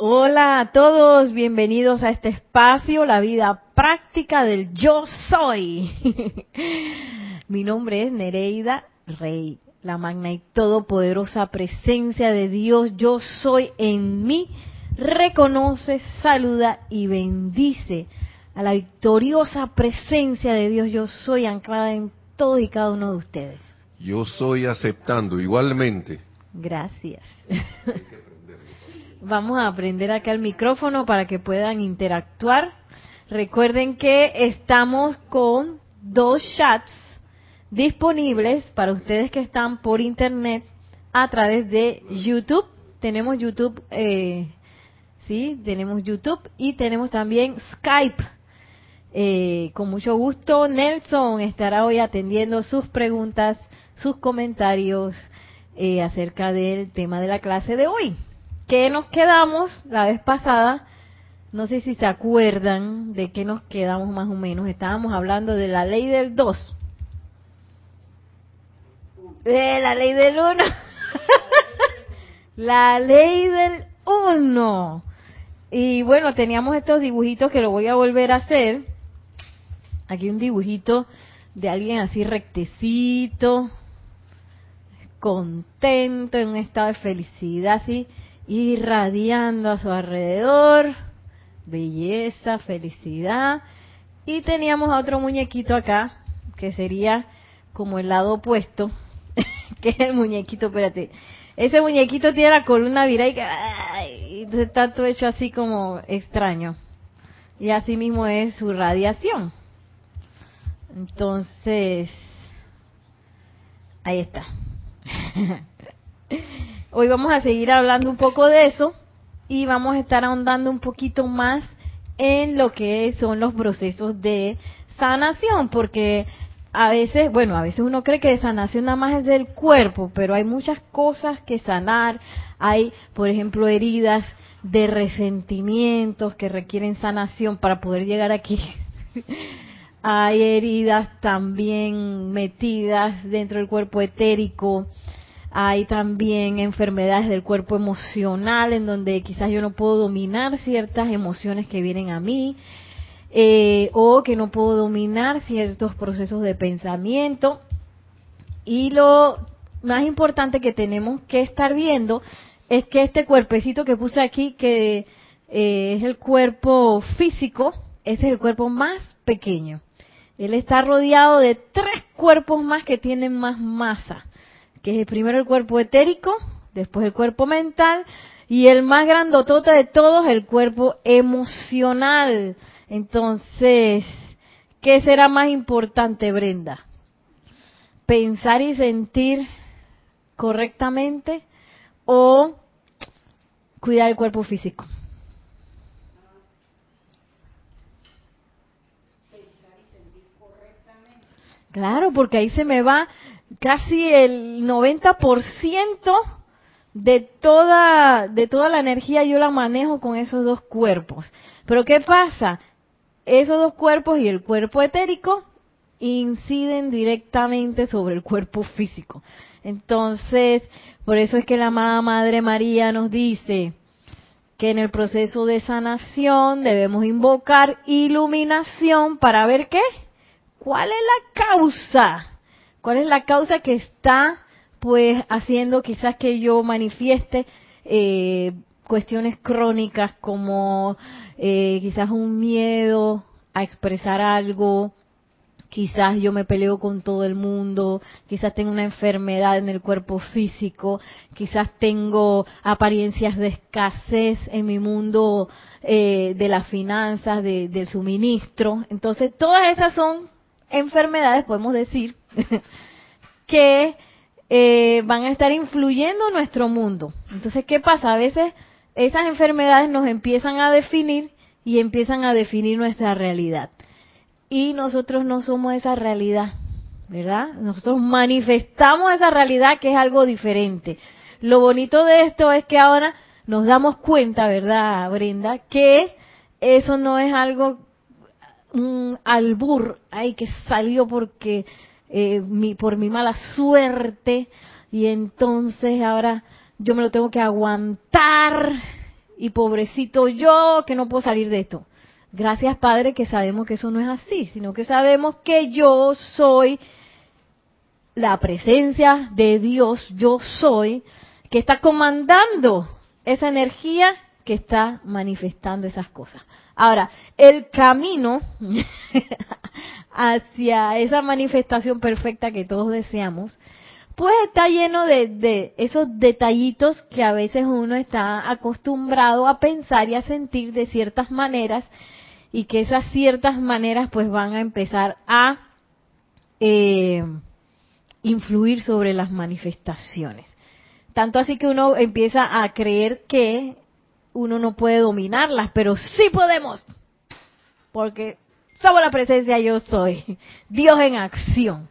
Hola a todos, bienvenidos a este espacio, la vida práctica del yo soy. Mi nombre es Nereida Rey, la magna y todopoderosa presencia de Dios, yo soy en mí, reconoce, saluda y bendice a la victoriosa presencia de Dios, yo soy anclada en todos y cada uno de ustedes. Yo soy aceptando igualmente. Gracias. Vamos a aprender acá el micrófono para que puedan interactuar. Recuerden que estamos con dos chats disponibles para ustedes que están por internet a través de YouTube. Tenemos YouTube, eh, sí, tenemos YouTube y tenemos también Skype. Eh, con mucho gusto, Nelson estará hoy atendiendo sus preguntas, sus comentarios eh, acerca del tema de la clase de hoy qué nos quedamos la vez pasada? No sé si se acuerdan de qué nos quedamos más o menos. Estábamos hablando de la ley del 2. De la ley del 1. la ley del 1. Y bueno, teníamos estos dibujitos que lo voy a volver a hacer. Aquí un dibujito de alguien así rectecito, contento, en un estado de felicidad, así irradiando a su alrededor belleza, felicidad. Y teníamos a otro muñequito acá, que sería como el lado opuesto, que es el muñequito, espérate. Ese muñequito tiene la columna virada y está todo hecho así como extraño. Y así mismo es su radiación. Entonces, ahí está. Hoy vamos a seguir hablando un poco de eso y vamos a estar ahondando un poquito más en lo que son los procesos de sanación, porque a veces, bueno, a veces uno cree que sanación nada más es del cuerpo, pero hay muchas cosas que sanar. Hay, por ejemplo, heridas de resentimientos que requieren sanación para poder llegar aquí. hay heridas también metidas dentro del cuerpo etérico hay también enfermedades del cuerpo emocional en donde quizás yo no puedo dominar ciertas emociones que vienen a mí eh, o que no puedo dominar ciertos procesos de pensamiento. Y lo más importante que tenemos que estar viendo es que este cuerpecito que puse aquí, que eh, es el cuerpo físico, ese es el cuerpo más pequeño. Él está rodeado de tres cuerpos más que tienen más masa que es primero el cuerpo etérico, después el cuerpo mental y el más grandotota de todos, el cuerpo emocional. Entonces, ¿qué será más importante, Brenda? ¿Pensar y sentir correctamente o cuidar el cuerpo físico? Claro, porque ahí se me va casi el 90% de toda, de toda la energía yo la manejo con esos dos cuerpos. Pero ¿qué pasa? Esos dos cuerpos y el cuerpo etérico inciden directamente sobre el cuerpo físico. Entonces, por eso es que la amada Madre María nos dice que en el proceso de sanación debemos invocar iluminación para ver qué, cuál es la causa ¿Cuál es la causa que está pues haciendo quizás que yo manifieste eh, cuestiones crónicas como eh, quizás un miedo a expresar algo, quizás yo me peleo con todo el mundo, quizás tengo una enfermedad en el cuerpo físico, quizás tengo apariencias de escasez en mi mundo eh, de las finanzas, de, del suministro. Entonces, todas esas son enfermedades, podemos decir, que eh, van a estar influyendo en nuestro mundo. Entonces, ¿qué pasa? A veces esas enfermedades nos empiezan a definir y empiezan a definir nuestra realidad. Y nosotros no somos esa realidad, ¿verdad? Nosotros manifestamos esa realidad que es algo diferente. Lo bonito de esto es que ahora nos damos cuenta, ¿verdad, Brenda? Que eso no es algo un albur, ay, que salió porque eh, mi, por mi mala suerte y entonces ahora yo me lo tengo que aguantar y pobrecito yo que no puedo salir de esto. Gracias Padre que sabemos que eso no es así, sino que sabemos que yo soy la presencia de Dios, yo soy, que está comandando esa energía que está manifestando esas cosas. Ahora, el camino hacia esa manifestación perfecta que todos deseamos, pues está lleno de, esos detallitos que a veces uno está acostumbrado a pensar y a sentir de ciertas maneras y que esas ciertas maneras pues van a empezar a eh, influir sobre las manifestaciones. Tanto así que uno empieza a creer que uno no puede dominarlas, pero sí podemos, porque somos la presencia yo soy, Dios en acción.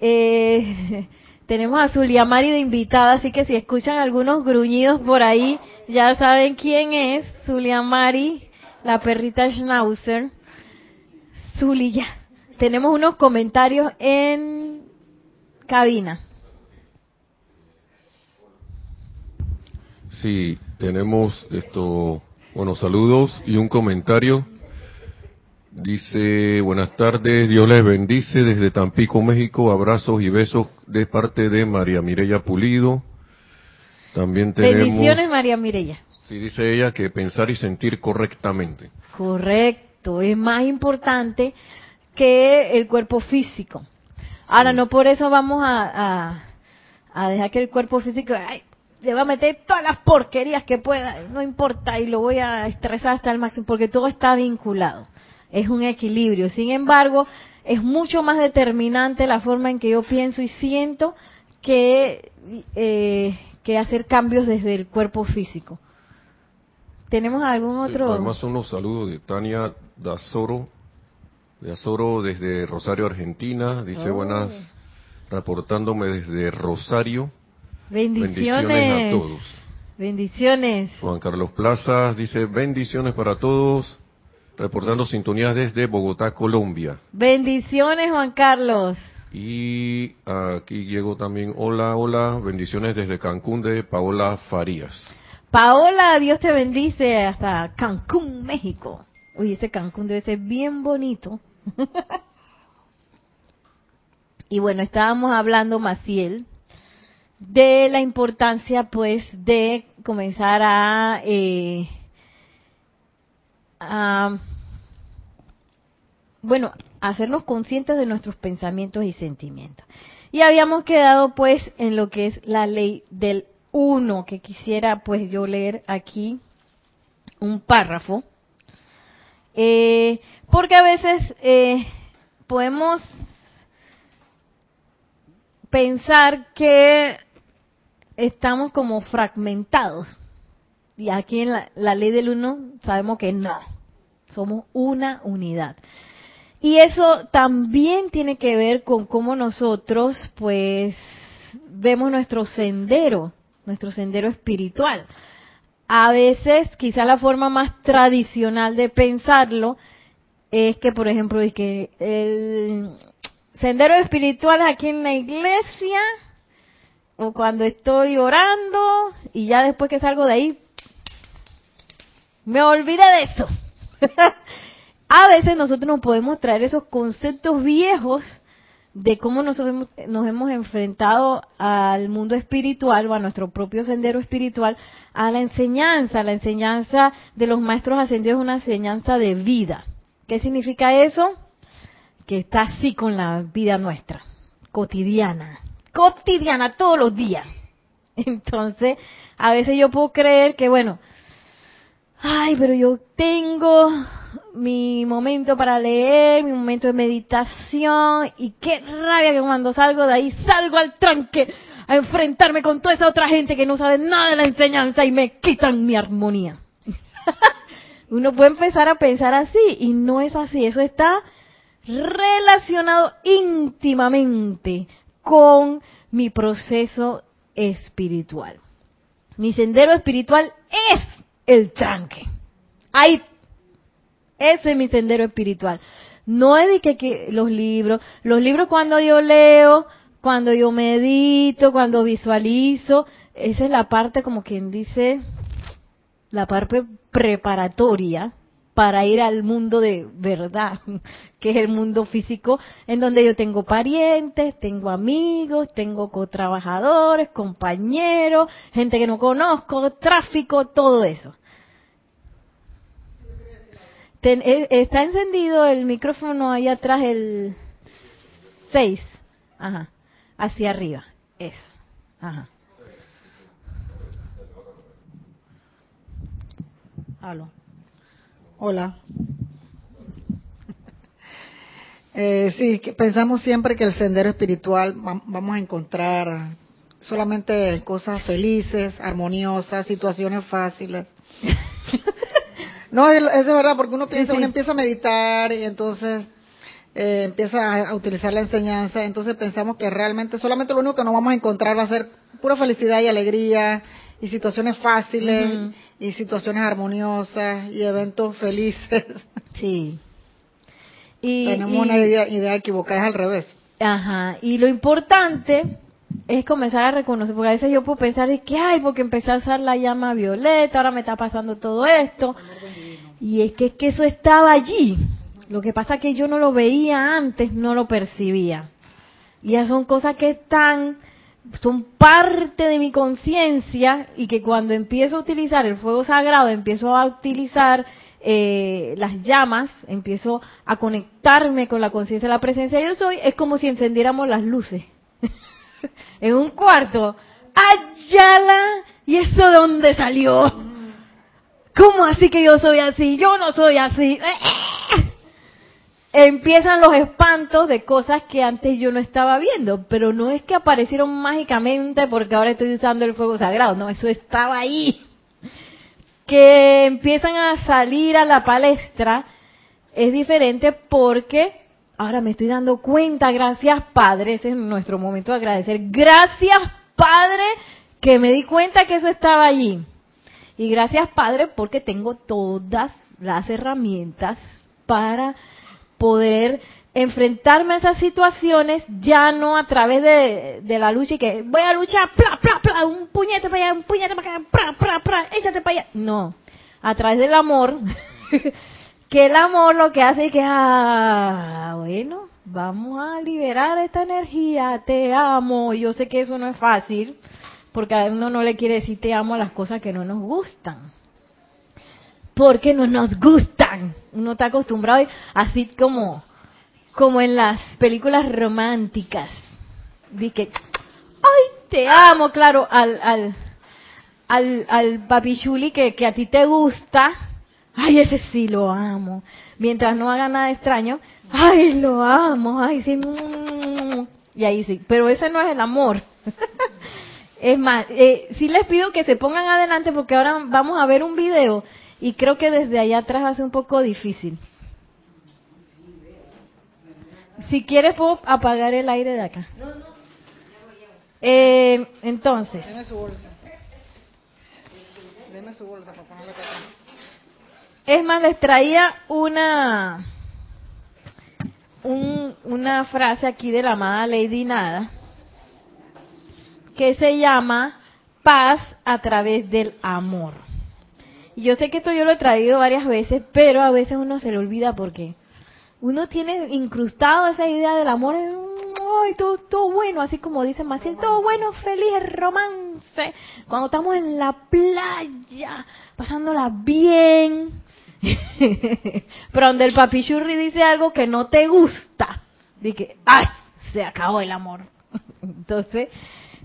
Eh, tenemos a Zulia Mari de invitada, así que si escuchan algunos gruñidos por ahí, ya saben quién es, Zulia Mari, la perrita Schnauzer. Zulia. Tenemos unos comentarios en cabina. Sí, tenemos esto, bueno, saludos y un comentario. Dice, buenas tardes, Dios les bendice desde Tampico, México, abrazos y besos de parte de María Mireya Pulido. También tenemos... Bendiciones, María Mireya. Sí, dice ella que pensar y sentir correctamente. Correcto, es más importante que el cuerpo físico. Ahora, no por eso vamos a, a, dejar que el cuerpo físico ay, le va a meter todas las porquerías que pueda, no importa, y lo voy a estresar hasta el máximo, porque todo está vinculado. Es un equilibrio. Sin embargo, es mucho más determinante la forma en que yo pienso y siento que, eh, que hacer cambios desde el cuerpo físico. ¿Tenemos algún otro? además, unos saludos de Tania Dazoro de Azoro desde Rosario, Argentina. Dice oh. buenas, reportándome desde Rosario. Bendiciones. a todos. Bendiciones. Juan Carlos Plazas dice bendiciones para todos. Reportando sintonías desde Bogotá, Colombia. Bendiciones, Juan Carlos. Y aquí llegó también, hola, hola, bendiciones desde Cancún de Paola Farías. Paola, Dios te bendice hasta Cancún, México. Uy, ese Cancún debe ser bien bonito. y bueno, estábamos hablando, Maciel, de la importancia, pues, de comenzar a, eh, a bueno, hacernos conscientes de nuestros pensamientos y sentimientos. Y habíamos quedado, pues, en lo que es la ley del uno, que quisiera, pues, yo leer aquí un párrafo eh, porque a veces eh, podemos pensar que estamos como fragmentados. Y aquí en la, ley del uno sabemos que no, somos una unidad. Y eso también tiene que ver con cómo nosotros pues vemos nuestro sendero, nuestro sendero espiritual a veces quizá la forma más tradicional de pensarlo es que, por ejemplo, el sendero espiritual aquí en la iglesia o cuando estoy orando y ya después que salgo de ahí me olvidé de eso. a veces nosotros nos podemos traer esos conceptos viejos de cómo nos hemos enfrentado al mundo espiritual o a nuestro propio sendero espiritual, a la enseñanza. La enseñanza de los maestros ascendidos es una enseñanza de vida. ¿Qué significa eso? Que está así con la vida nuestra, cotidiana, cotidiana, todos los días. Entonces, a veces yo puedo creer que, bueno, ay, pero yo tengo mi momento para leer, mi momento de meditación y qué rabia que cuando salgo de ahí salgo al tranque a enfrentarme con toda esa otra gente que no sabe nada de la enseñanza y me quitan mi armonía. Uno puede empezar a pensar así y no es así, eso está relacionado íntimamente con mi proceso espiritual. Mi sendero espiritual es el tranque. Ahí ese es mi sendero espiritual. No es de que, los libros, los libros cuando yo leo, cuando yo medito, cuando visualizo, esa es la parte como quien dice la parte preparatoria para ir al mundo de verdad, que es el mundo físico, en donde yo tengo parientes, tengo amigos, tengo co-trabajadores, compañeros, gente que no conozco, tráfico, todo eso. Eh, está encendido el micrófono ahí atrás, el 6. Ajá. Hacia arriba. Eso. Ajá. Aló. Hola. Eh, sí, pensamos siempre que el sendero espiritual vamos a encontrar solamente cosas felices, armoniosas, situaciones fáciles. no, es, es verdad, porque uno piensa, uno empieza a meditar y entonces eh, empieza a, utilizar la enseñanza, entonces pensamos que realmente solamente lo único que nos vamos a encontrar va a ser pura felicidad y alegría y situaciones fáciles y situaciones armoniosas y eventos felices. Sí. Y, Tenemos una idea, idea equivocada, es al revés. Ajá, y lo importante es comenzar a reconocer, porque a veces yo puedo pensar es que, ay, porque empecé a usar la llama violeta, ahora me está pasando todo esto. Y es que, es que eso estaba allí. Lo que pasa es que yo no lo veía antes, no lo percibía. Y ya son cosas que están son parte de mi conciencia y que cuando empiezo a utilizar el fuego sagrado, empiezo a utilizar eh, las llamas, empiezo a conectarme con la conciencia de la presencia de yo soy, es como si encendiéramos las luces en un cuarto. ¡Ayala! ¿Y eso de dónde salió? ¿Cómo así que yo soy así? Yo no soy así empiezan los espantos de cosas que antes yo no estaba viendo, pero no es que aparecieron mágicamente porque ahora estoy usando el fuego sagrado, no, eso estaba ahí. Que empiezan a salir a la palestra es diferente porque ahora me estoy dando cuenta, gracias Padre, ese es nuestro momento de agradecer, gracias Padre que me di cuenta que eso estaba allí. Y gracias Padre porque tengo todas las herramientas para poder enfrentarme a esas situaciones ya no a través de, la lucha y que voy a luchar, pla, pla, pla, un puñete para allá, un puñete para acá, pra, pra, pra, échate para allá. No, a través del amor, que el amor lo que hace es que, ah, bueno, vamos a liberar esta energía, te amo. Yo sé que eso no es fácil, porque a uno no le quiere decir te amo a las cosas que no nos gustan porque no nos gustan. Uno está acostumbrado así como como en las películas románticas. Di que ay, te amo, claro, al al al, al papichuli que, que a ti te gusta, ay, ese sí lo amo. Mientras no haga nada extraño, ay, lo amo, ay, sí, mm". y ahí sí. Pero ese no es el amor. es más, eh, sí les pido que se pongan adelante porque ahora vamos a ver un video y creo que desde allá atrás hace un poco difícil. Si quieres puedo apagar el aire de acá. No, no. Eh, entonces. Deme su bolsa. Deme su bolsa para ponerla acá. Es más, les traía una un, una frase aquí de la amada Lady Nada que se llama paz a través del amor. Y yo sé que esto yo lo he traído varias veces, pero a veces uno se le olvida porque uno tiene incrustado esa idea del amor, ay, todo, todo bueno, así como dice Maciel, todo bueno, feliz, romance, cuando estamos en la playa, pasándola bien. pero donde el papichurri dice algo que no te gusta, que, ay, se acabó el amor. Entonces,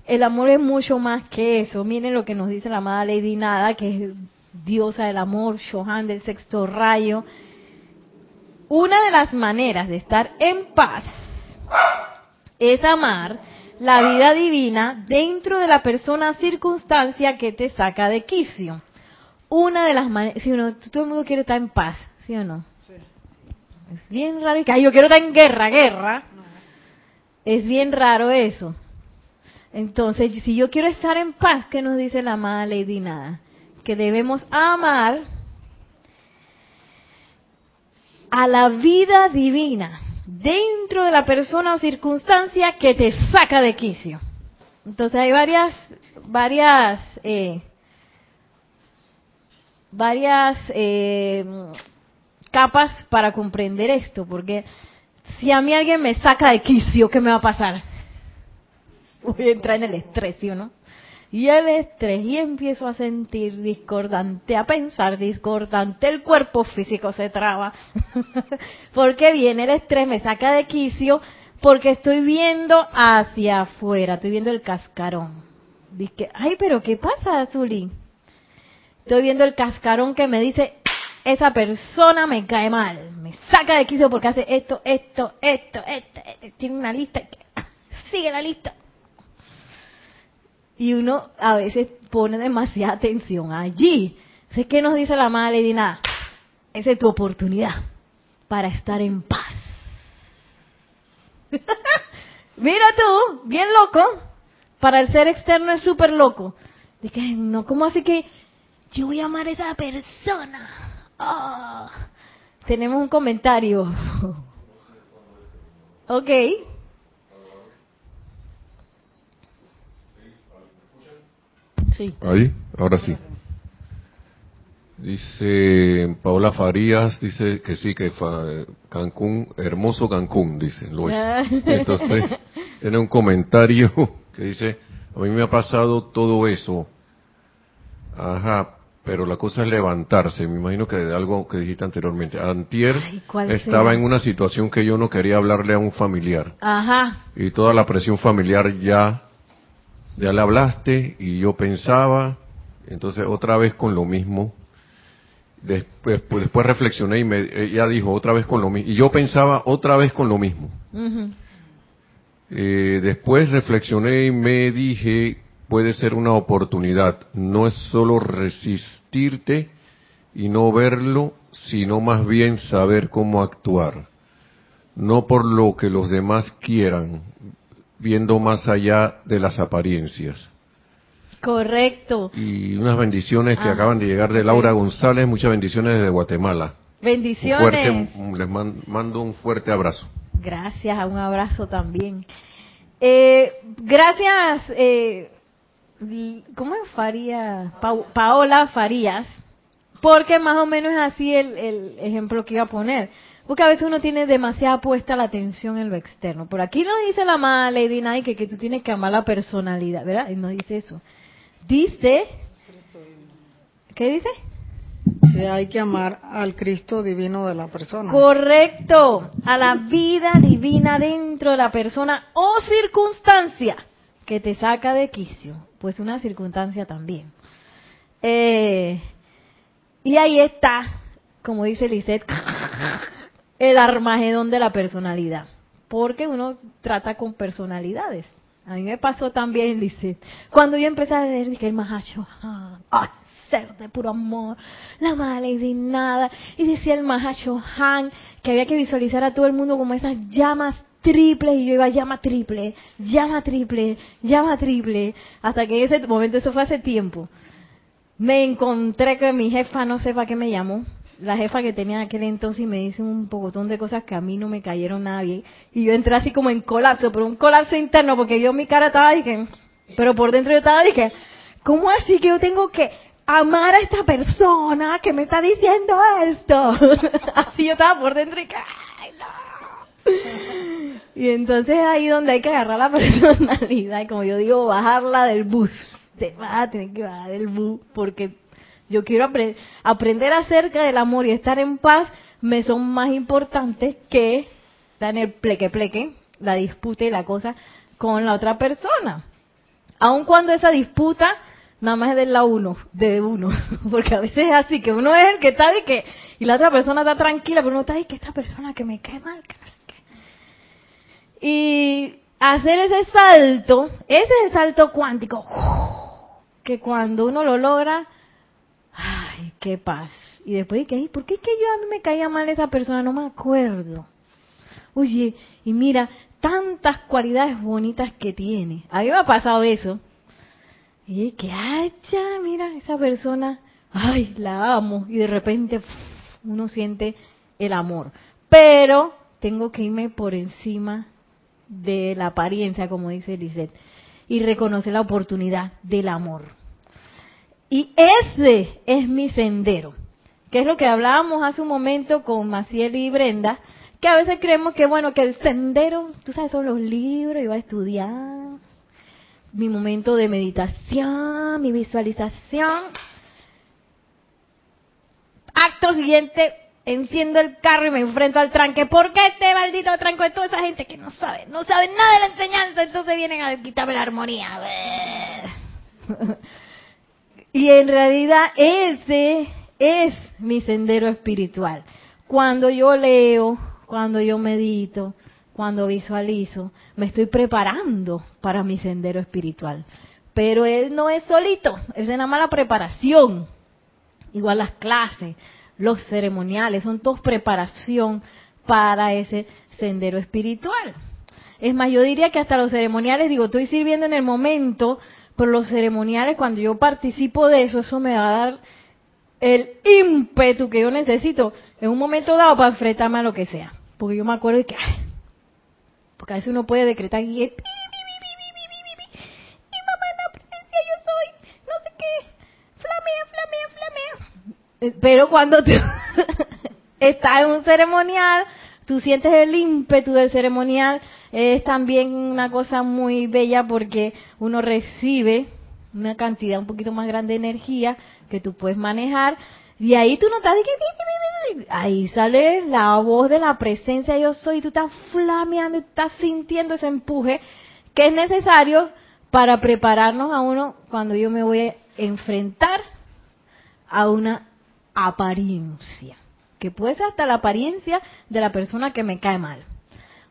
el amor es mucho más que eso. Miren lo que nos dice la amada Lady Nada, que es diosa del amor, Shohan del sexto rayo. Una de las maneras de estar en paz es amar la vida divina dentro de la persona circunstancia que te saca de quicio. Una de las maneras, si uno, todo el mundo quiere estar en paz, ¿sí o no? Es bien raro que yo quiero estar en guerra, guerra. Es bien raro eso. Entonces, si yo quiero estar en paz, ¿qué nos dice la amada Lady Nada? Que debemos amar a la vida divina dentro de la persona o circunstancia que te saca de quicio. Entonces hay varias, varias, eh, varias eh, capas para comprender esto, porque si a mí alguien me saca de quicio, ¿qué me va a pasar? Voy a entrar en el estrés, ¿sí o no? Y el estrés, y empiezo a sentir discordante, a pensar discordante, el cuerpo físico se traba. porque viene el estrés, me saca de quicio, porque estoy viendo hacia afuera, estoy viendo el cascarón. Dice, ay, pero ¿qué pasa, Azuli? Estoy viendo el cascarón que me dice, esa persona me cae mal, me saca de quicio porque hace esto, esto, esto, esto, tiene una lista, sigue la lista. Y uno a veces pone demasiada atención allí. Sé que nos dice la madre nada, esa es tu oportunidad para estar en paz. Mira tú, bien loco. Para el ser externo es súper loco. Dije, no, ¿cómo así que yo voy a amar a esa persona? Ah, tenemos un comentario. ok. Sí. Ahí, ahora sí. Dice Paola Farías, dice que sí, que Cancún, hermoso Cancún, dice. Lo Entonces, tiene un comentario que dice, a mí me ha pasado todo eso. Ajá, pero la cosa es levantarse. Me imagino que de algo que dijiste anteriormente. Antier estaba en una situación que yo no quería hablarle a un familiar. Ajá. Y toda la presión familiar ya, ya le hablaste y yo pensaba, entonces otra vez con lo mismo. Después, pues, después reflexioné y me, ella dijo otra vez con lo mismo. Y yo pensaba otra vez con lo mismo. eh, después reflexioné y me dije, puede ser una oportunidad. No es solo resistirte y no verlo, sino más bien saber cómo actuar. No por lo que los demás quieran, viendo más allá de las apariencias. Correcto. Y unas bendiciones que acaban de llegar de Laura González, muchas bendiciones desde Guatemala. Bendiciones. les mando un fuerte abrazo. Gracias, un abrazo también. Eh, gracias, eh, ¿cómo es Farías? Paola Farías, porque más o menos es así el, ejemplo que iba a poner. Porque a veces uno tiene demasiada puesta la atención en lo externo. Por aquí no dice la mala Lady Nike que, tú tienes que amar la personalidad, ¿verdad? Y no dice eso. Dice, ¿qué dice? Que hay que amar al Cristo divino de la persona. Correcto, a la vida divina dentro de la persona o circunstancia que te saca de quicio pues una circunstancia también. Eh, y ahí está, como dice Lisette, el armagedón de la personalidad. Porque uno trata con personalidades. A mí me pasó también, Lisette. Cuando yo empecé a leer, dije, el Mahacho, ah, ser de puro amor, la mala y nada. Y decía el Mahacho Han que había que visualizar a todo el mundo como esas llamas triple y yo iba llama triple, llama triple, llama triple, hasta que en ese momento, eso fue hace tiempo, me encontré que mi jefa no sé para qué me llamó, la jefa que tenía aquel entonces y me dice un pocotón de cosas que a mí no me cayeron nada bien y yo entré así como en colapso, pero un colapso interno porque yo mi cara estaba dije, pero por dentro yo estaba dije, ¿cómo así que yo tengo que amar a esta persona que me está diciendo esto? así yo estaba por dentro y que, ay, no. Y entonces ahí donde hay que agarrar la personalidad, y como yo digo, bajarla del bus. Te vas a tener que bajar del bus porque yo quiero aprender acerca del amor y estar en paz me son más importantes que en el pleque pleque, la disputa y la cosa con la otra persona. Aun cuando esa disputa nada más es del la uno, de uno, porque a veces es así, que uno es el que está y que, y la otra persona está tranquila, pero uno está y que esta persona que me cae mal, y hacer ese salto, ese salto cuántico, que cuando uno lo logra, ay, qué paz. Y después dije, ¿por qué es que yo a mí me caía mal esa persona? No me acuerdo. Oye, y mira, tantas cualidades bonitas que tiene. A mí me ha pasado eso. Y que, ay, ya, mira, esa persona, ay, la amo. Y de repente uno siente el amor. Pero tengo que irme por encima de la apariencia, como dice Lisette, y reconocer la oportunidad del amor. Y ese es mi sendero, que es lo que hablábamos hace un momento con Maciel y Brenda, que a veces creemos que, bueno, que el sendero, tú sabes, son los libros, va a estudiar, mi momento de meditación, mi visualización. Acto siguiente, enciendo el carro y me enfrento al tranque. ¿Por qué este maldito tranco de toda esa gente que no sabe, no sabe nada de la enseñanza? Entonces vienen a quitarme la armonía. Y en realidad ese es mi sendero espiritual. Cuando yo leo, cuando yo medito, cuando visualizo, me estoy preparando para mi sendero espiritual. Pero él no es solito, es una mala preparación. Igual las clases, los ceremoniales, son todos preparación para ese sendero espiritual. Es más, yo diría que hasta los ceremoniales, digo, estoy sirviendo en el momento, pero los ceremoniales, cuando yo participo de eso, eso me va a dar el ímpetu que yo necesito en un momento dado para enfrentarme a lo que sea. Porque yo me acuerdo de que, porque a veces uno puede decretar y es, Pero cuando tú estás en un ceremonial, tú sientes el ímpetu del ceremonial, es también una cosa muy bella porque uno recibe una cantidad un poquito más grande de energía que tú puedes manejar. Y ahí tú notas que ahí sale la voz de la presencia yo soy, tú estás flameando, estás sintiendo ese empuje que es necesario para prepararnos a uno cuando yo me voy a enfrentar a una apariencia, que puede ser hasta la apariencia de la persona que me cae mal,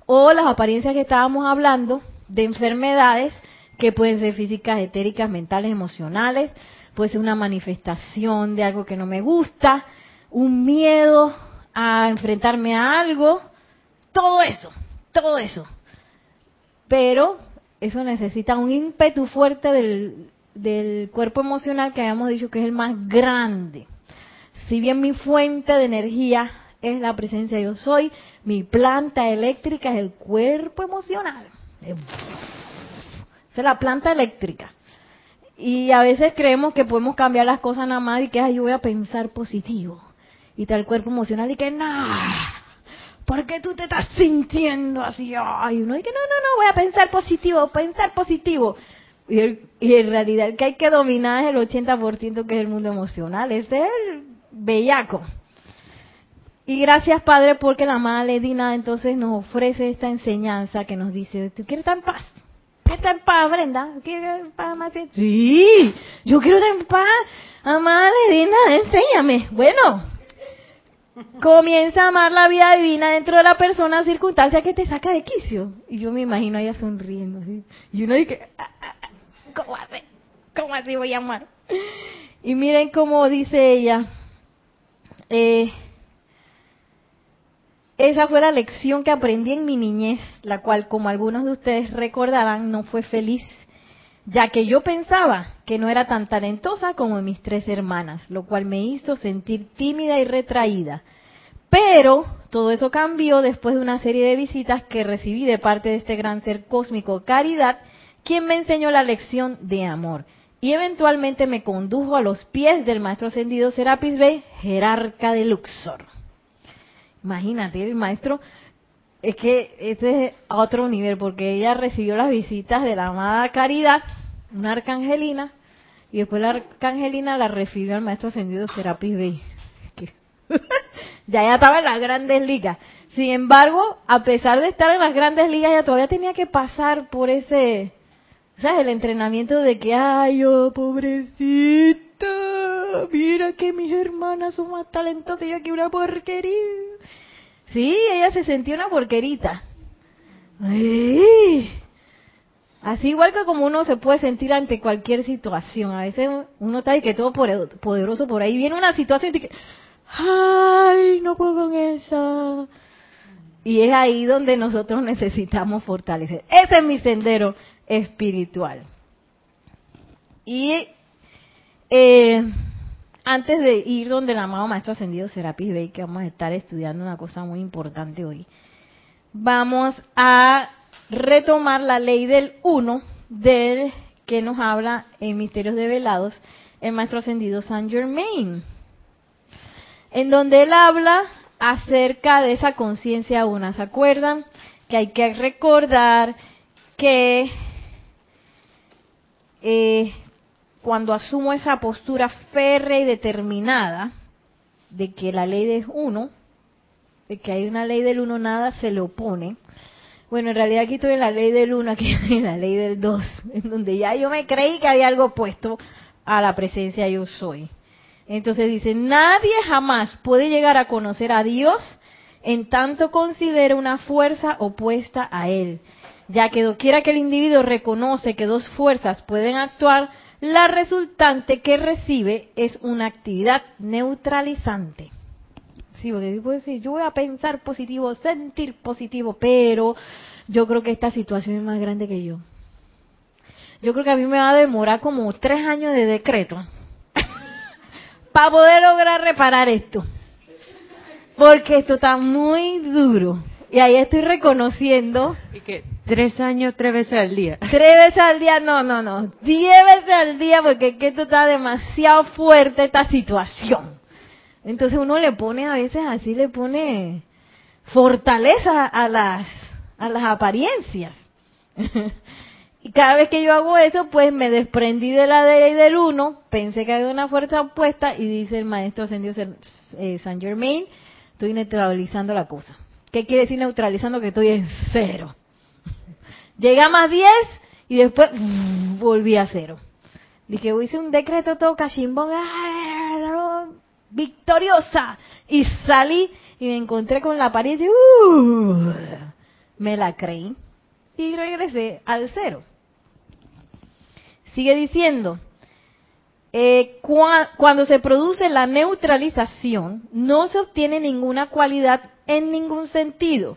o las apariencias que estábamos hablando de enfermedades que pueden ser físicas, etéricas, mentales, emocionales, puede ser una manifestación de algo que no me gusta, un miedo a enfrentarme a algo, todo eso, todo eso. Pero eso necesita un ímpetu fuerte del, del cuerpo emocional que habíamos dicho que es el más grande. Si bien mi fuente de energía es la presencia yo soy, mi planta eléctrica es el cuerpo emocional. Esa es la planta eléctrica. Y a veces creemos que podemos cambiar las cosas nada más y que yo voy a pensar positivo. Y el cuerpo emocional y que nada. ¿Por qué tú te estás sintiendo así? Ay, uno dice, no, no, no, voy a pensar positivo, pensar positivo. Y, y en realidad el que hay que dominar es el 80% que es el mundo emocional. Ese es el bellaco. Y gracias, Padre, porque la Madre Edina entonces nos ofrece esta enseñanza que nos dice, ¿tú quieres estar en paz? ¿Quieres estar en paz, Brenda? ¿Quieres estar en paz, Sí, yo quiero estar en paz. Amada Edina, enséñame. Bueno, comienza a amar la vida divina dentro de la persona, circunstancia que te saca de quicio. Y yo me imagino ella sonriendo. Y uno dice, ah, ah, ah, ¿cómo así? ¿Cómo así voy a amar? Y miren cómo dice ella, eh, esa fue la lección que aprendí en mi niñez, la cual, como algunos de ustedes recordarán, no fue feliz, ya que yo pensaba que no era tan talentosa como mis tres hermanas, lo cual me hizo sentir tímida y retraída. Pero todo eso cambió después de una serie de visitas que recibí de parte de este gran ser cósmico Caridad, quien me enseñó la lección de amor y eventualmente me condujo a los pies del maestro ascendido Serapis Bey, jerarca de Luxor. Imagínate, el maestro, es que ese es otro nivel, porque ella recibió las visitas de la amada Caridad, una arcangelina, y después la arcangelina la recibió al maestro ascendido Serapis Bey. ya ya estaba en las grandes ligas. Sin embargo, a pesar de estar en las grandes ligas, ella todavía tenía que pasar por ese ¿Sabes? El entrenamiento de que, ay, oh, pobrecita, mira que mis hermanas son más talentosas y aquí una porquería. Sí, ella se sentía una porquerita. Así igual que como uno se puede sentir ante cualquier situación. A veces uno está ahí que todo poderoso por ahí. Viene una situación y que, ay, no puedo con esa. Y es ahí donde nosotros necesitamos fortalecer. Ese es mi sendero espiritual. Y eh, antes de ir donde el amado Maestro Ascendido Serapis Bey, que vamos a estar estudiando una cosa muy importante hoy, vamos a retomar la ley del uno, del que nos habla en Misterios de Velados, el maestro ascendido Saint Germain, en donde él habla acerca de esa conciencia una. ¿Se acuerdan? Que hay que recordar que eh, cuando asumo esa postura férrea y determinada de que la ley es uno, de que hay una ley del uno, nada se le opone. Bueno, en realidad aquí estoy en la ley del uno, aquí estoy en la ley del dos, en donde ya yo me creí que había algo opuesto a la presencia yo soy. Entonces dice, nadie jamás puede llegar a conocer a Dios en tanto considera una fuerza opuesta a Él, ya que doquiera que el individuo reconoce que dos fuerzas pueden actuar, la resultante que recibe es una actividad neutralizante. Sí, porque puedo decir, yo voy a pensar positivo, sentir positivo, pero yo creo que esta situación es más grande que yo. Yo creo que a mí me va a demorar como tres años de decreto para poder lograr reparar esto. Porque esto está muy duro. Y ahí estoy reconociendo. Y que tres años, tres veces al día. Tres veces al día, no, no, no. Diez veces al día porque que esto está demasiado fuerte, esta situación. Entonces uno le pone a veces así, le pone fortaleza a las, a las apariencias. y cada vez que yo hago eso, pues me desprendí de la ley del uno, pensé que había una fuerza opuesta y dice el maestro ascendido eh, San Germain, estoy neutralizando la cosa. ¿Qué quiere decir neutralizando? Que estoy en cero. Llegué a más 10 y después volví a cero. Dije, hice un decreto todo cachimbón, victoriosa. Y salí y me encontré con la pared y uh, me la creí. Y regresé al cero. Sigue diciendo, eh, cuando se produce la neutralización, no se obtiene ninguna cualidad en ningún sentido.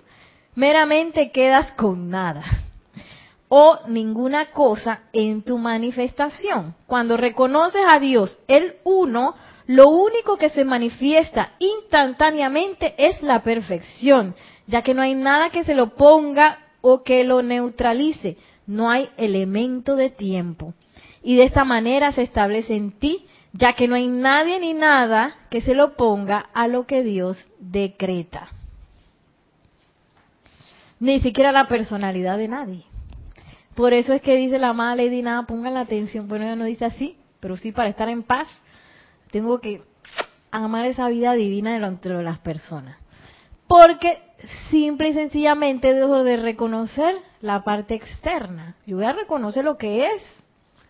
Meramente quedas con nada. O ninguna cosa en tu manifestación. Cuando reconoces a Dios, el uno, lo único que se manifiesta instantáneamente es la perfección, ya que no hay nada que se lo ponga o que lo neutralice. No hay elemento de tiempo. Y de esta manera se establece en ti, ya que no hay nadie ni nada que se lo ponga a lo que Dios decreta ni siquiera la personalidad de nadie. Por eso es que dice la amada Lady Nada, pongan la atención, bueno, ella no dice así, pero sí para estar en paz, tengo que amar esa vida divina dentro de las personas. Porque simple y sencillamente dejo de reconocer la parte externa. Yo voy a reconocer lo que es,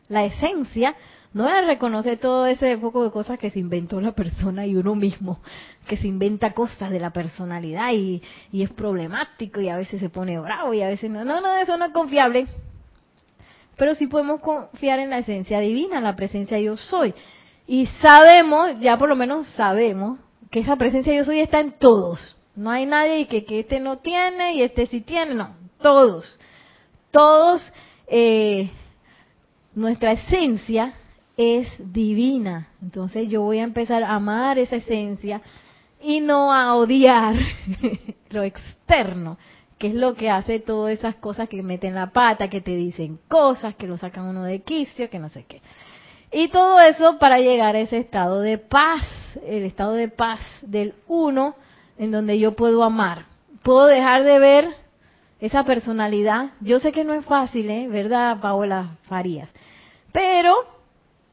la esencia, no voy a reconocer todo ese poco de cosas que se inventó la persona y uno mismo, que se inventa cosas de la personalidad y, es problemático y a veces se pone bravo y a veces no. No, no, eso no es confiable. Pero sí podemos confiar en la esencia divina, la presencia yo soy. Y sabemos, ya por lo menos sabemos, que esa presencia yo soy está en todos. No hay nadie que, que este no tiene y este sí tiene, no, todos. Todos, eh, nuestra esencia es divina. Entonces yo voy a empezar a amar esa esencia y no a odiar lo externo, que es lo que hace todas esas cosas que meten la pata, que te dicen cosas, que lo sacan uno de quicio, que no sé qué. Y todo eso para llegar a ese estado de paz, el estado de paz del uno, en donde yo puedo amar. Puedo dejar de ver esa personalidad. Yo sé que no es fácil, ¿eh? ¿Verdad, Paola Farías? Pero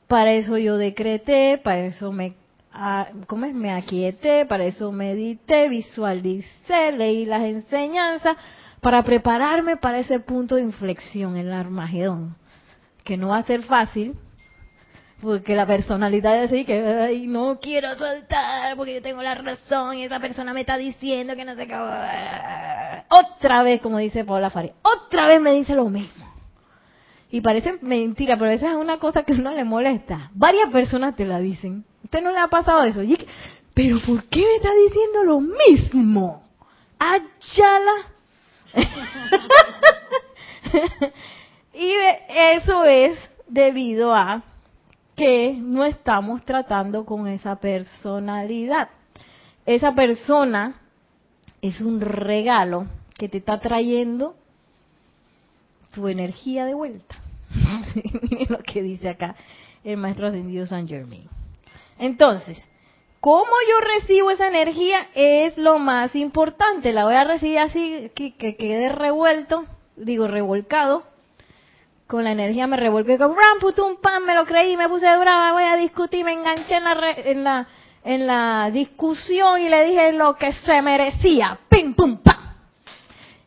para eso yo decreté, para eso me, ah, ¿cómo es? me aquieté, para eso medité, visualicé, leí las enseñanzas, para prepararme para ese punto de inflexión el Armagedón, que no va a ser fácil, porque la personalidad es así que Ay, no quiero soltar porque yo tengo la razón y esa persona me está diciendo que no sé qué otra vez como dice Paula Faria otra vez me dice lo mismo y parece mentira, pero a veces es una cosa que a uno le molesta. Varias personas te la dicen. ¿Usted no le ha pasado eso? pero ¿por qué me está diciendo lo mismo? ¡Ayala! y eso es debido a que no estamos tratando con esa personalidad. Esa persona es un regalo que te está trayendo tu energía de vuelta. lo que dice acá. el maestro ascendido San Germain. Entonces, cómo yo recibo esa energía es lo más importante. La voy a recibir así que, que quede revuelto, digo revolcado. Con la energía me revolqué con ram, putum, pam, me lo creí, me puse brava, voy a discutir, me enganché en la, re- en la, en la discusión y le dije lo que se merecía. Pim, pum, pam.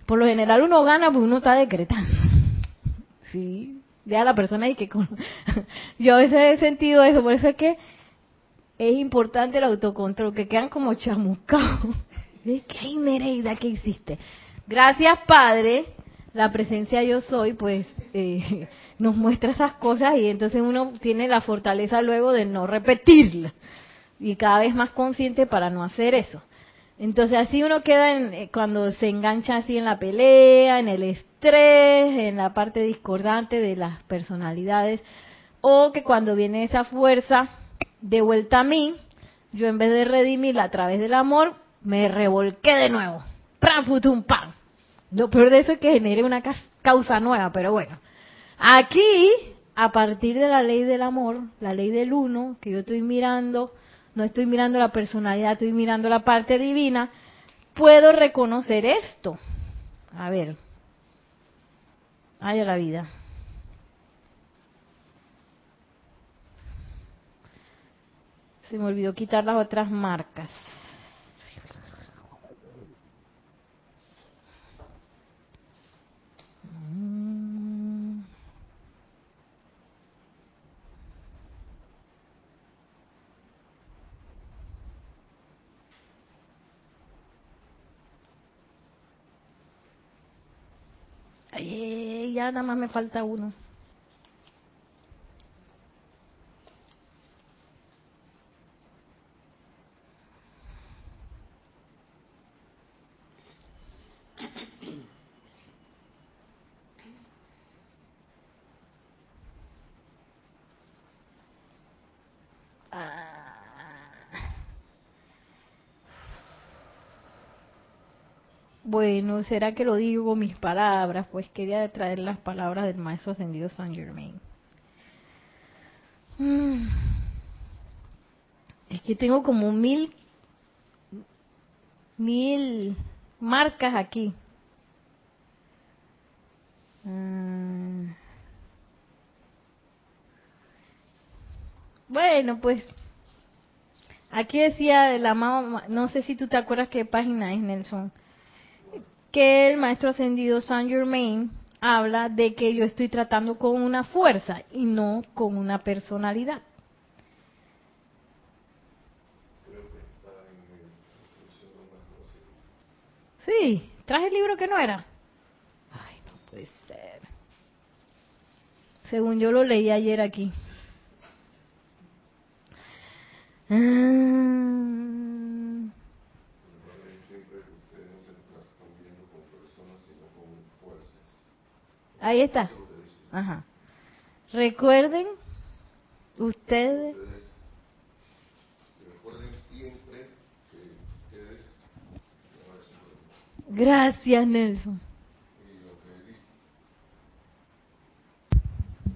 Por lo general uno gana porque uno está decretando. Sí, ya la persona y que yo a veces he sentido eso, por eso es que es importante el autocontrol, que quedan como chamuscados. Que ay Nereida, ¿qué hiciste? Gracias Padre, la presencia yo soy, pues eh, nos muestra esas cosas y entonces uno tiene la fortaleza luego de no repetirla y cada vez más consciente para no hacer eso. Entonces así uno queda en, eh, cuando se engancha así en la pelea, en el estrés, en la parte discordante de las personalidades, o que cuando viene esa fuerza de vuelta a mí, yo en vez de redimirla a través del amor, me revolqué de nuevo. ¡Pram, putum, pam! Lo peor de eso es que genere una causa nueva, pero bueno. Aquí, a partir de la ley del amor, la ley del uno, que yo estoy mirando, no estoy mirando la personalidad, estoy mirando la parte divina, puedo reconocer esto. A ver. Haya la vida. Se me olvidó quitar las otras marcas. Mm. Ya nada más me falta uno. Ah. Bueno, será que lo digo mis palabras, pues quería traer las palabras del maestro ascendido San Germain. Mm. Es que tengo como mil, mil marcas aquí. Mm. Bueno, pues aquí decía el amado, no sé si tú te acuerdas qué página es, Nelson, que el maestro ascendido Saint Germain habla de que yo estoy tratando con una fuerza y no con una personalidad. Sí, traje el libro que no era. Ay, no puede ser. Según yo lo leí ayer aquí. Mm. Ahí está. Ajá. Recuerden, ustedes. Gracias, Nelson.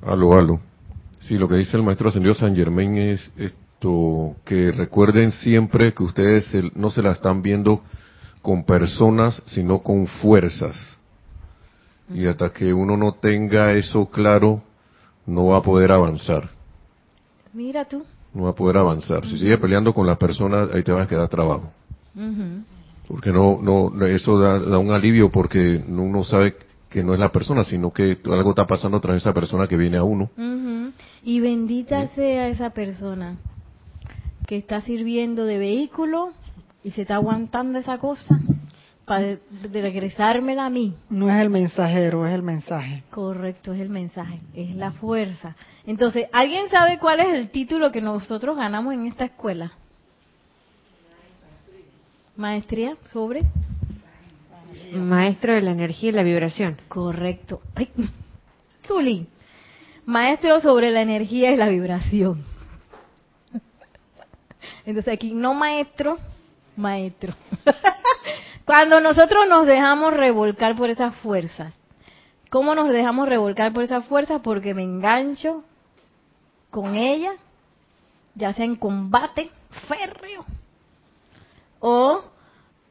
Aló, aló. Sí, lo que dice el maestro ascendido San Germain es esto, que recuerden siempre que ustedes no se la están viendo con personas, sino con fuerzas. Y hasta que uno no tenga eso claro, no va a poder avanzar. Mira tú. No va a poder avanzar. Si sigue peleando con las personas, ahí te vas a quedar trabajo. Ujú. Porque no, no, eso da, da un alivio porque uno sabe que no es la persona, sino que algo está pasando tras esa persona que viene a uno. Y bendita sea esa persona que está sirviendo de vehículo y se está aguantando esa cosa para regresármela a mí. No es el mensajero, es el mensaje. Correcto, es el mensaje, es la fuerza. Entonces, ¿alguien sabe cuál es el título que nosotros ganamos en esta escuela? Maestría sobre. Maestro de la energía y la vibración. Correcto. Ay, Zuli. Maestro sobre la energía y la vibración. Entonces aquí no maestro, maestro. Cuando nosotros nos dejamos revolcar por esas fuerzas, ¿cómo nos dejamos revolcar por esas fuerzas? Porque me engancho con ella, ya sea en combate férreo o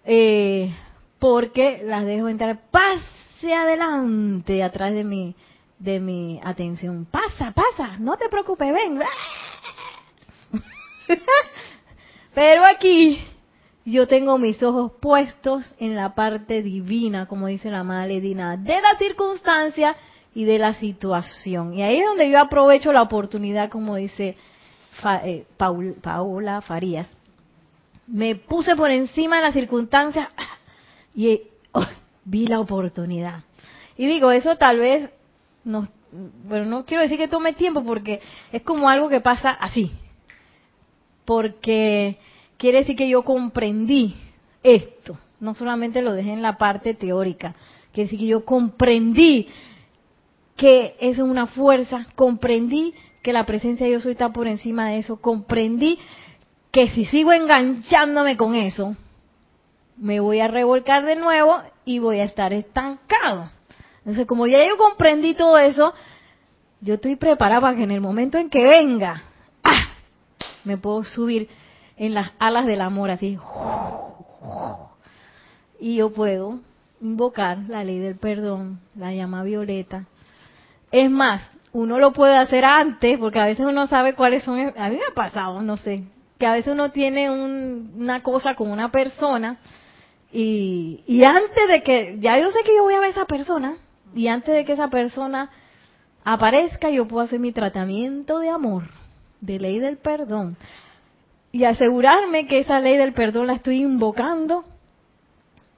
eh, porque las dejo entrar. Pase adelante atrás de mi de mi atención. Pasa pasa no te preocupes ven. Pero aquí yo tengo mis ojos puestos en la parte divina como dice la madre Dina de la circunstancia y de la situación y ahí es donde yo aprovecho la oportunidad como dice eh, Paula Farías me puse por encima de las circunstancias y oh, vi la oportunidad. Y digo, eso tal vez, no, pero no quiero decir que tome tiempo porque es como algo que pasa así. Porque quiere decir que yo comprendí esto, no solamente lo dejé en la parte teórica, quiere decir que yo comprendí que eso es una fuerza, comprendí que la presencia de yo soy está por encima de eso, comprendí que si sigo enganchándome con eso, me voy a revolcar de nuevo y voy a estar estancado. Entonces, como ya yo comprendí todo eso, yo estoy preparada para que en el momento en que venga, ¡ah! me puedo subir en las alas del amor así. Y yo puedo invocar la ley del perdón, la llama violeta. Es más, uno lo puede hacer antes, porque a veces uno sabe cuáles son. A mí me ha pasado, no sé, que a veces uno tiene una cosa con una persona y, y antes de que, ya yo sé que yo voy a ver a esa persona, y antes de que esa persona aparezca, yo puedo hacer mi tratamiento de amor, de ley del perdón, y asegurarme que esa ley del perdón la estoy invocando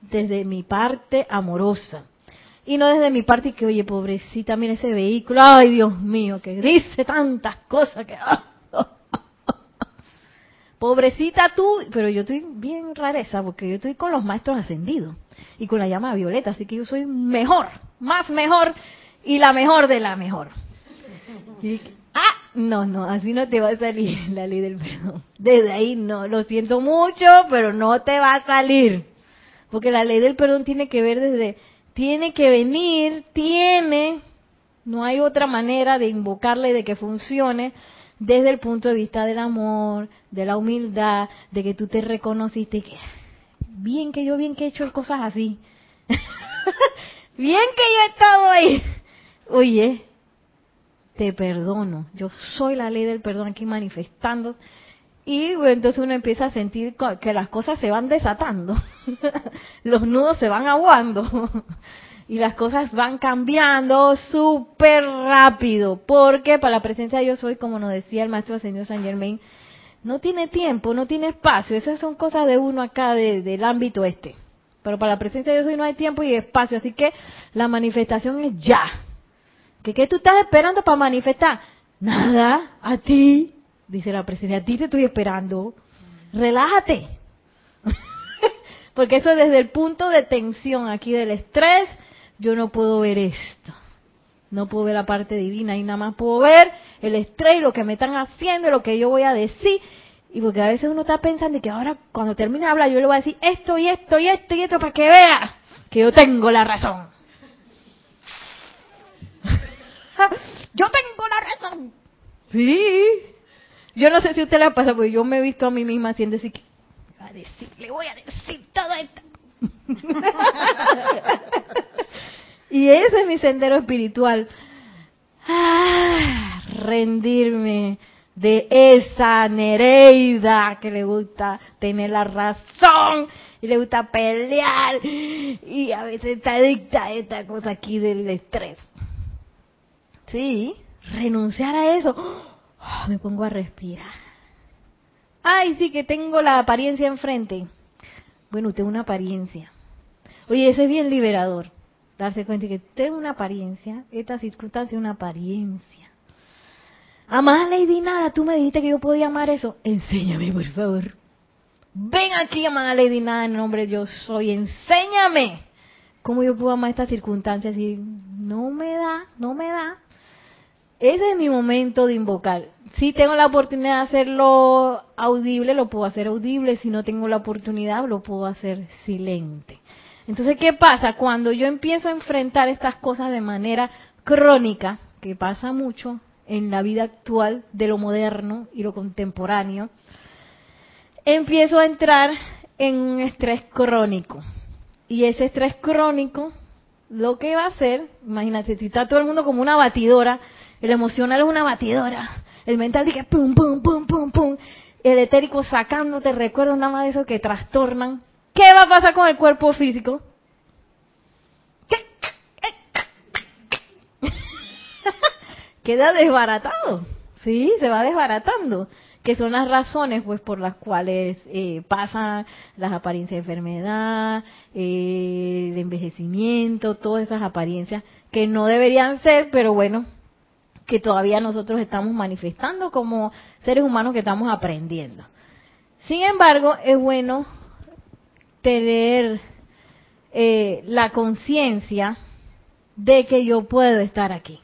desde mi parte amorosa. Y no desde mi parte que, oye, pobrecita, mira ese vehículo, ay Dios mío, que dice tantas cosas que... Pobrecita tú, pero yo estoy bien rareza porque yo estoy con los maestros ascendidos y con la llama violeta, así que yo soy mejor, más mejor y la mejor de la mejor. No, no, así no te va a salir la ley del perdón. Desde ahí no, lo siento mucho, pero no te va a salir. Porque la ley del perdón tiene que ver desde, tiene que venir, tiene, no hay otra manera de invocarla y de que funcione desde el punto de vista del amor, de la humildad, de que tú te reconociste que bien que yo bien que he hecho cosas así. bien que yo he estado ahí. Oye, te perdono. Yo soy la ley del perdón aquí manifestando. Y entonces uno empieza a sentir que las cosas se van desatando. Los nudos se van aguando y las cosas van cambiando súper rápido, porque para la presencia de yo soy, como nos decía el maestro señor San Germain, no tiene tiempo, no tiene espacio, esas son cosas de uno acá del ámbito este. Pero para la presencia de yo soy no hay tiempo y espacio, así que la manifestación es ya. ¿Qué, qué tú estás esperando para manifestar? Nada, a ti, dice la presencia, a ti te estoy esperando. Relájate. Porque eso desde el punto de tensión aquí del estrés, yo no puedo ver esto. No puedo ver la parte divina y nada más puedo ver el estrés, lo que me están haciendo, lo que yo voy a decir. Y porque a veces uno está pensando que ahora cuando termine de hablar yo le voy a decir esto y esto y esto y esto para que vea que yo tengo la razón. Yo tengo la razón. Sí. Yo no sé si a usted le pasa, porque yo me he visto a mí misma haciendo así que a decir, le voy a decir todo esto. y ese es mi sendero espiritual. Ah, rendirme de esa Nereida que le gusta tener la razón y le gusta pelear y a veces está adicta a esta cosa aquí del estrés. Sí, renunciar a eso. Oh, me pongo a respirar. Ay, sí que tengo la apariencia enfrente. Bueno, usted una apariencia. Oye, eso es bien liberador. Darse cuenta que tengo una apariencia, esta circunstancia es una apariencia. Amada Lady Nada, tú me dijiste que yo podía amar eso. Enséñame, por favor. Ven aquí, amada Lady Nada, en nombre de yo soy. Enséñame cómo yo puedo amar estas circunstancias. Y no me da, no me da. Ese es mi momento de invocar. Si tengo la oportunidad de hacerlo audible, lo puedo hacer audible. Si no tengo la oportunidad, lo puedo hacer silente. Entonces, ¿qué pasa? Cuando yo empiezo a enfrentar estas cosas de manera crónica, que pasa mucho en la vida actual de lo moderno y lo contemporáneo, empiezo a entrar en un estrés crónico. Y ese estrés crónico lo que va a hacer, imagínate, si está todo el mundo como una batidora, el emocional es una batidora, el mental dice pum, pum, pum, pum, pum, el etérico sacándote recuerdos nada más de eso que trastornan. ¿Qué va a pasar con el cuerpo físico? Queda desbaratado, sí, se va desbaratando. Que son las razones pues por las cuales eh, pasan las apariencias de enfermedad, eh, de envejecimiento, todas esas apariencias que no deberían ser, pero bueno, que todavía nosotros estamos manifestando como seres humanos que estamos aprendiendo. Sin embargo, es bueno tener eh, la conciencia de que yo puedo estar aquí.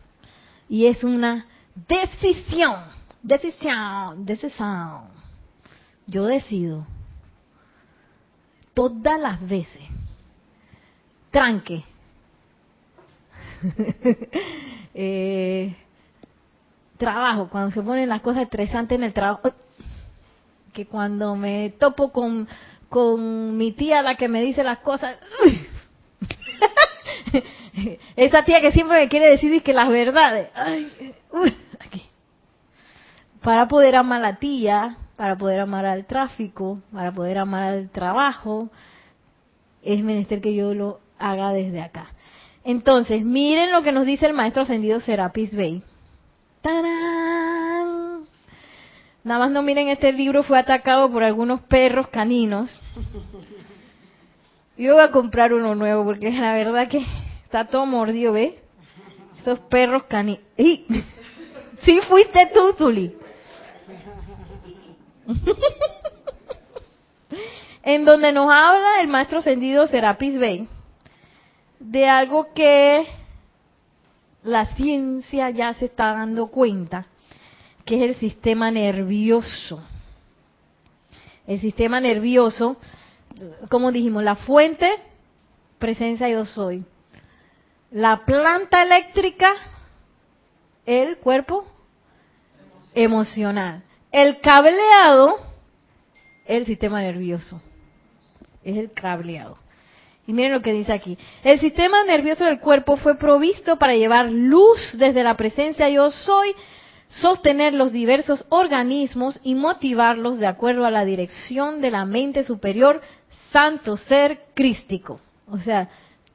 Y es una decisión Decisión, decisión. Yo decido todas las veces. Tranque. eh, trabajo, cuando se ponen las cosas estresantes en el trabajo. Que cuando me topo con, con mi tía, la que me dice las cosas. Esa tía que siempre me quiere decir que las verdades. Para poder amar a la tía, para poder amar al tráfico, para poder amar al trabajo, es menester que yo lo haga desde acá. Entonces, miren lo que nos dice el maestro ascendido Serapis Bey. ¡Tarán! Nada más no miren, este libro fue atacado por algunos perros caninos. Yo voy a comprar uno nuevo porque la verdad que está todo mordido, ¿ves? Esos perros caninos. ¡Sí! ¿Sí fuiste tú, Zuli? en donde nos habla el maestro ascendido Serapis Bey de algo que la ciencia ya se está dando cuenta, que es el sistema nervioso. El sistema nervioso, como dijimos, la fuente, presencia yo soy. La planta eléctrica, el cuerpo emocional. El cableado, el sistema nervioso. Es el cableado. Y miren lo que dice aquí. El sistema nervioso del cuerpo fue provisto para llevar luz desde la presencia yo soy, sostener los diversos organismos y motivarlos de acuerdo a la dirección de la mente superior, santo ser crístico. O sea,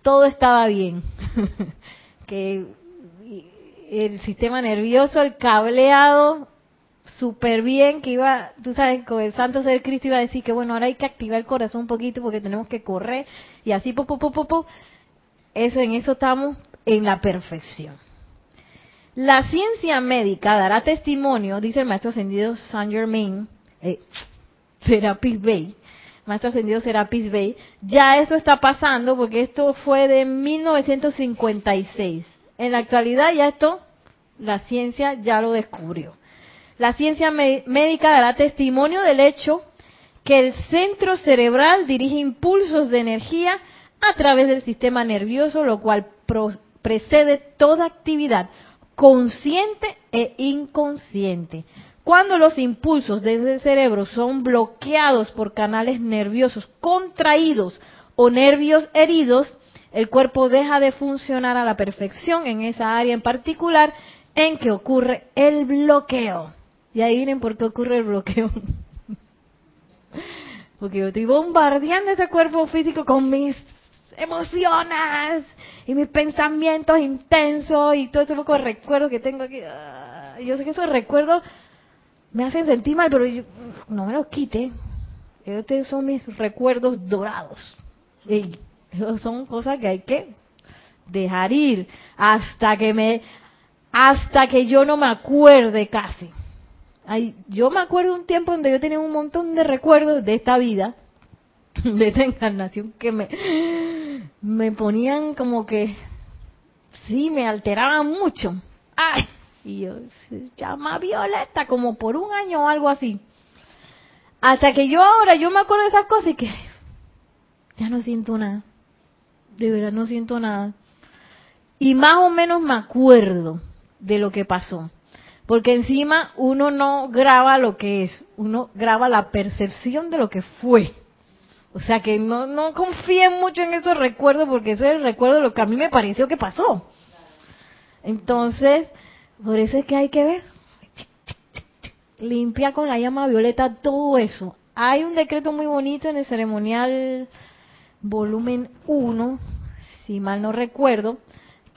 todo estaba bien. que el sistema nervioso, el cableado, súper bien que iba, tú sabes, con el santo ser Cristo iba a decir que bueno, ahora hay que activar el corazón un poquito porque tenemos que correr y así, po, po, po, Eso, en eso estamos en la perfección. La ciencia médica dará testimonio, dice el maestro ascendido Saint Germain, eh, Serapis Bay, maestro ascendido Serapis Bay, ya eso está pasando porque esto fue de 1956. En la actualidad ya esto, la ciencia ya lo descubrió. La ciencia médica dará testimonio del hecho que el centro cerebral dirige impulsos de energía a través del sistema nervioso, lo cual precede toda actividad consciente e inconsciente. Cuando los impulsos desde el cerebro son bloqueados por canales nerviosos contraídos o nervios heridos, el cuerpo deja de funcionar a la perfección en esa área en particular en que ocurre el bloqueo. Y ahí vienen por qué ocurre el bloqueo. Porque yo estoy bombardeando ese cuerpo físico con mis emociones y mis pensamientos intensos y todo ese poco de recuerdos que tengo aquí. Ah, yo sé que esos recuerdos me hacen sentir mal, pero no me los quite. Estos son mis recuerdos dorados. Y son cosas que hay que dejar ir hasta que me hasta que yo no me acuerde casi yo me acuerdo un tiempo donde yo tenía un montón de recuerdos de esta vida, de esta encarnación, que me, me ponían como que, sí, me alteraban mucho. ¡Ay! Y yo, se llama Violeta, como por un año o algo así. Hasta que yo ahora, yo me acuerdo de esas cosas y que ya no siento nada. De verdad, no siento nada. Y más o menos me acuerdo de lo que pasó. Porque encima uno no graba lo que es, uno graba la percepción de lo que fue. O sea que no, no confíen mucho en esos recuerdos porque ese es el recuerdo de lo que a mí me pareció que pasó. Entonces, por eso es que hay que ver. Limpia con la llama violeta todo eso. Hay un decreto muy bonito en el ceremonial volumen 1, si mal no recuerdo,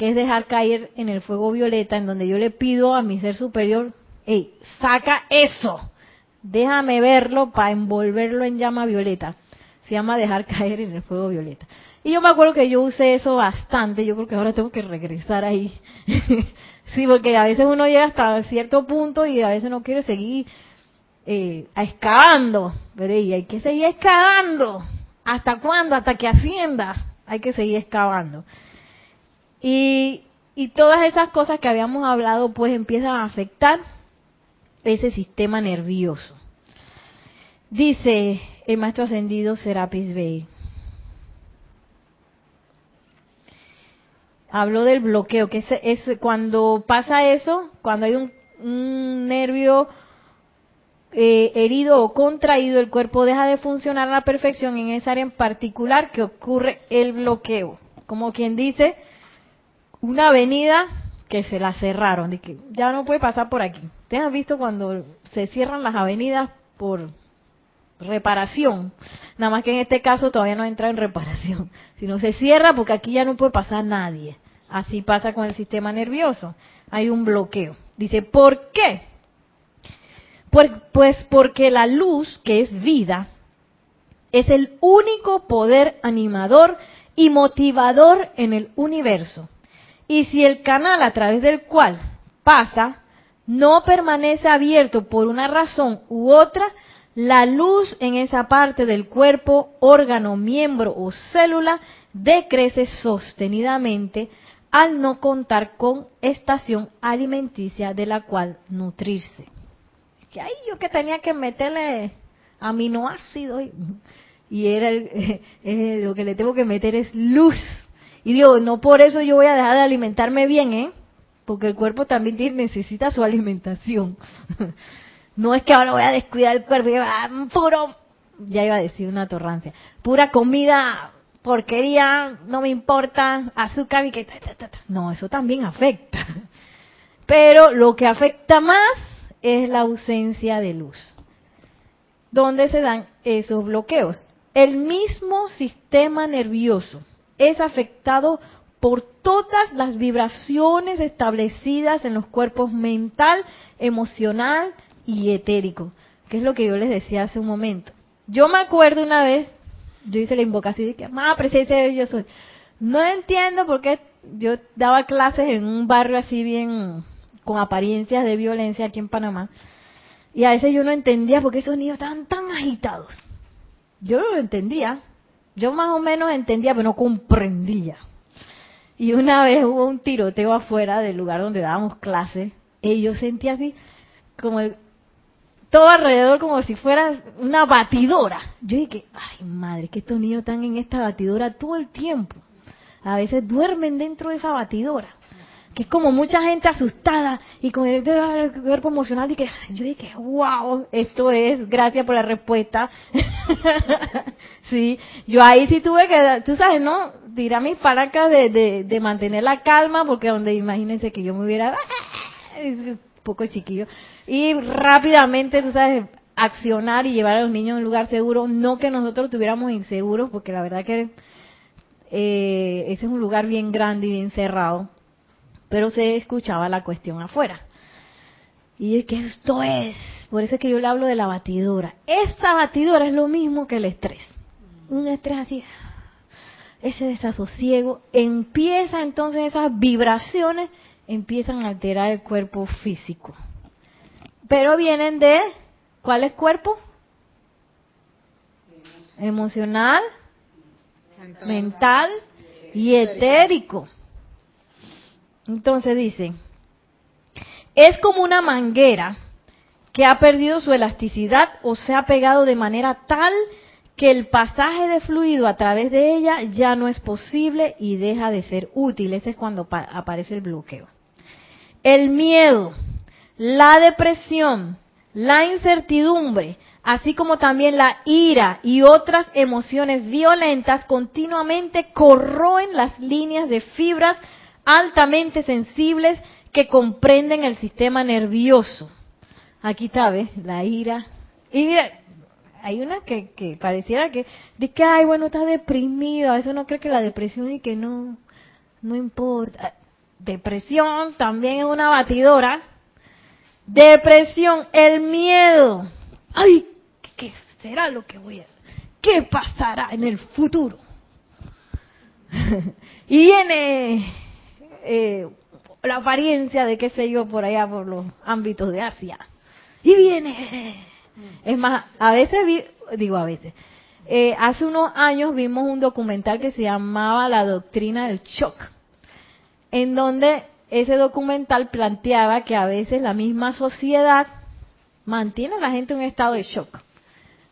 es dejar caer en el fuego violeta, en donde yo le pido a mi ser superior, hey, saca eso, déjame verlo para envolverlo en llama violeta se llama dejar caer en el fuego violeta. Y yo me acuerdo que yo usé eso bastante, yo creo que ahora tengo que regresar ahí. sí, porque a veces uno llega hasta cierto punto y a veces no quiere seguir eh, excavando, pero hay que seguir excavando. ¿Hasta cuándo? Hasta que ascienda. Hay que seguir excavando. Y, y todas esas cosas que habíamos hablado pues empiezan a afectar ese sistema nervioso. Dice el maestro ascendido Serapis Bey. Habló del bloqueo, que es, cuando pasa eso, cuando hay un, nervio eh, herido o contraído, el cuerpo deja de funcionar a la perfección en esa área en particular que ocurre el bloqueo. Como quien dice, una avenida que se la cerraron, de que ya no puede pasar por aquí. ¿Ustedes han visto cuando se cierran las avenidas por reparación. Nada más que en este caso todavía no entra en reparación, sino se cierra porque aquí ya no puede pasar nadie. Así pasa con el sistema nervioso. Hay un bloqueo. Dice, ¿por qué? Pues porque la luz, que es vida, es el único poder animador y motivador en el universo. Y si el canal a través del cual pasa no permanece abierto por una razón u otra, la luz en esa parte del cuerpo, órgano, miembro o célula decrece sostenidamente al no contar con estación alimenticia de la cual nutrirse. Que ahí yo que tenía que meterle aminoácidos y era lo que le tengo que meter es luz. Y digo, no por eso yo voy a dejar de alimentarme bien, ¿eh? Porque el cuerpo también necesita su alimentación. No es que ahora voy a descuidar el cuerpo, puro, ya iba a decir una torrancia, pura comida, porquería, no me importa, azúcar y que... No, eso también afecta. Pero lo que afecta más es la ausencia de luz. ¿Dónde se dan esos bloqueos? El mismo sistema nervioso es afectado por todas las vibraciones establecidas en los cuerpos mental, emocional, y etérico, que es lo que yo les decía hace un momento. Yo me acuerdo una vez, yo hice la invocación y dije, más presencia de yo soy. No entiendo por qué yo daba clases en un barrio así bien con apariencias de violencia aquí en Panamá. Y a veces yo no entendía por qué esos niños estaban tan agitados. Yo no lo entendía. Yo más o menos entendía, pero no comprendía. Y una vez hubo un tiroteo afuera del lugar donde dábamos clases. Y yo sentía así, como todo alrededor como si fuera una batidora. Yo dije, ay madre, que estos niños están en esta batidora todo el tiempo. A veces duermen dentro de esa batidora. Que es como mucha gente asustada y con el, cuerpo emocional. Y que, yo dije, wow, esto es, gracias por la respuesta. sí, yo ahí sí tuve que, tú sabes, ¿no? Tirar mis paracas de, de, de mantener la calma, porque donde imagínense que yo me hubiera poco chiquillo, y rápidamente, tú sabes, accionar y llevar a los niños a un lugar seguro, no que nosotros estuviéramos inseguros, porque la verdad que eh, ese es un lugar bien grande y bien cerrado, pero se escuchaba la cuestión afuera. Y es que esto es, por eso es que yo le hablo de la batidora. Esta batidora es lo mismo que el estrés. Un estrés así, ese desasosiego, empieza entonces esas vibraciones empiezan a alterar el cuerpo físico. Pero vienen de, ¿cuál es cuerpo? Emocional, mental y etérico. Entonces dice, es como una manguera que ha perdido su elasticidad o se ha pegado de manera tal que el pasaje de fluido a través de ella ya no es posible y deja de ser útil. Ese es cuando aparece el bloqueo. El miedo la depresión, la incertidumbre, así como también la ira y otras emociones violentas continuamente corroen las líneas de fibras altamente sensibles que comprenden el sistema nervioso. Aquí está, ¿ves? La ira. Y mira, hay una que, que pareciera que, de que, ay, bueno, está deprimido. Eso no cree que la depresión y que no, no importa. Depresión también es una batidora. Depresión, el miedo. Ay, ¿qué será lo que voy a ¿Qué pasará en el futuro? y viene eh, la apariencia de qué sé yo por allá, por los ámbitos de Asia. Y viene. Es más, a veces, vi, digo a veces, eh, hace unos años vimos un documental que se llamaba La Doctrina del Shock, en donde ese documental planteaba que a veces la misma sociedad mantiene a la gente en un estado de shock,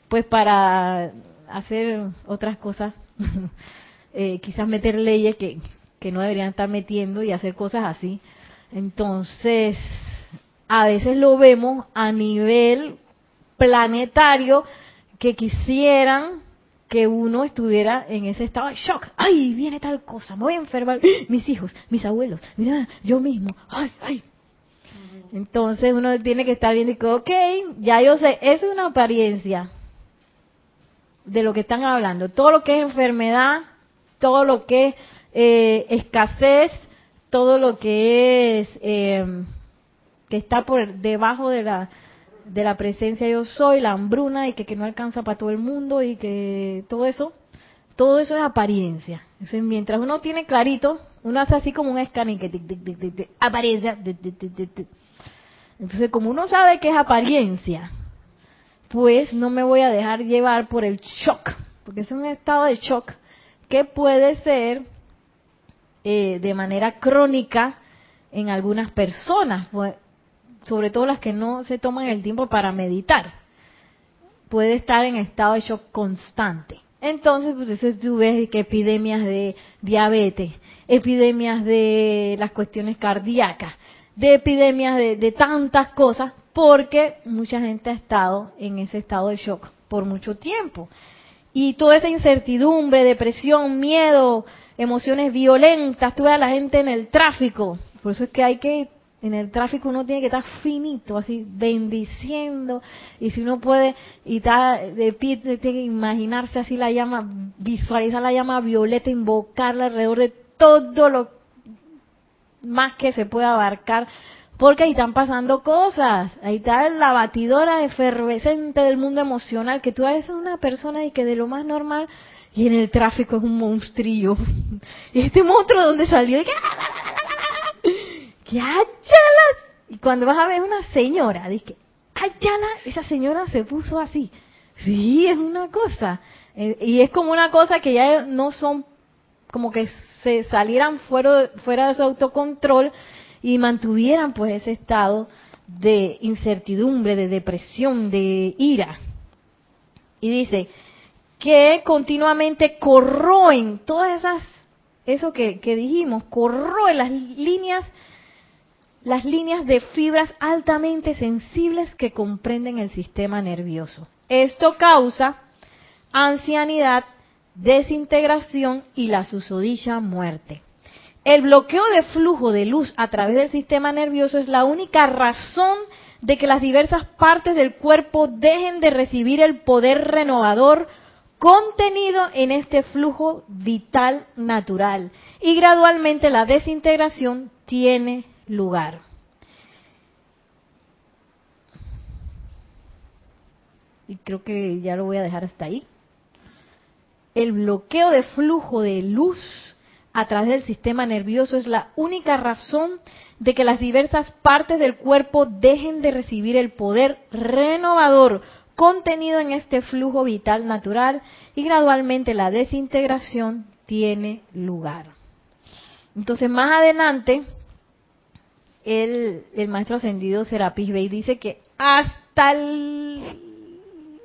pues para hacer otras cosas, eh, quizás meter leyes que, que no deberían estar metiendo y hacer cosas así. Entonces, a veces lo vemos a nivel planetario que quisieran que uno estuviera en ese estado de shock. ¡Ay, viene tal cosa! Me voy a enfermar. Mis hijos, mis abuelos, mira, yo mismo. ¡Ay, ay! Entonces uno tiene que estar viendo y que, ok, ya yo sé, eso es una apariencia de lo que están hablando. Todo lo que es enfermedad, todo lo que es eh, escasez, todo lo que es eh, que está por debajo de la de la presencia yo soy, la hambruna y que, no alcanza para todo el mundo y que todo eso, todo eso es apariencia. Entonces, mientras uno tiene clarito, uno hace así como un escáner que apariencia. Entonces, como uno sabe que es apariencia, pues no me voy a dejar llevar por el shock, porque es un estado de shock que puede ser eh, de manera crónica en algunas personas, pues, sobre todo las que no se toman el tiempo para meditar. Puede estar en estado de shock constante. Entonces, pues eso tú ves que epidemias de diabetes, epidemias de las cuestiones cardíacas, de epidemias de, de tantas cosas, porque mucha gente ha estado en ese estado de shock por mucho tiempo. Y toda esa incertidumbre, depresión, miedo, emociones violentas, tú ves a la gente en el tráfico. Por eso es que hay que, en el tráfico uno tiene que estar finito, así, bendiciendo. Y si uno puede, y está de pie, tiene que imaginarse así la llama, visualizar la llama violeta, invocarla alrededor de todo lo más que se pueda abarcar porque ahí están pasando cosas. Ahí está la batidora efervescente del mundo emocional, que tú a veces una persona y que de lo más normal, y en el tráfico es un monstrillo. Y este monstruo, ¿dónde salió? Y que, Y cuando vas a ver una señora, dice, ¡ayala! Esa señora se puso así. Sí, es una cosa. Eh, y es como una cosa que ya no son como que se salieran fuera, fuera de su autocontrol y mantuvieran pues ese estado de incertidumbre, de depresión, de ira. Y dice que continuamente corroen todas esas, eso que, dijimos, corroen las líneas, las líneas de fibras altamente sensibles que comprenden el sistema nervioso. Esto causa ancianidad, desintegración y la susodicha muerte. El bloqueo de flujo de luz a través del sistema nervioso es la única razón de que las diversas partes del cuerpo dejen de recibir el poder renovador contenido en este flujo vital natural y gradualmente la desintegración tiene lugar. Y creo que ya lo voy a dejar hasta ahí. El bloqueo de flujo de luz a través del sistema nervioso es la única razón de que las diversas partes del cuerpo dejen de recibir el poder renovador contenido en este flujo vital natural y gradualmente la desintegración tiene lugar. Entonces más adelante el, maestro ascendido Serapis Bey dice que hasta el,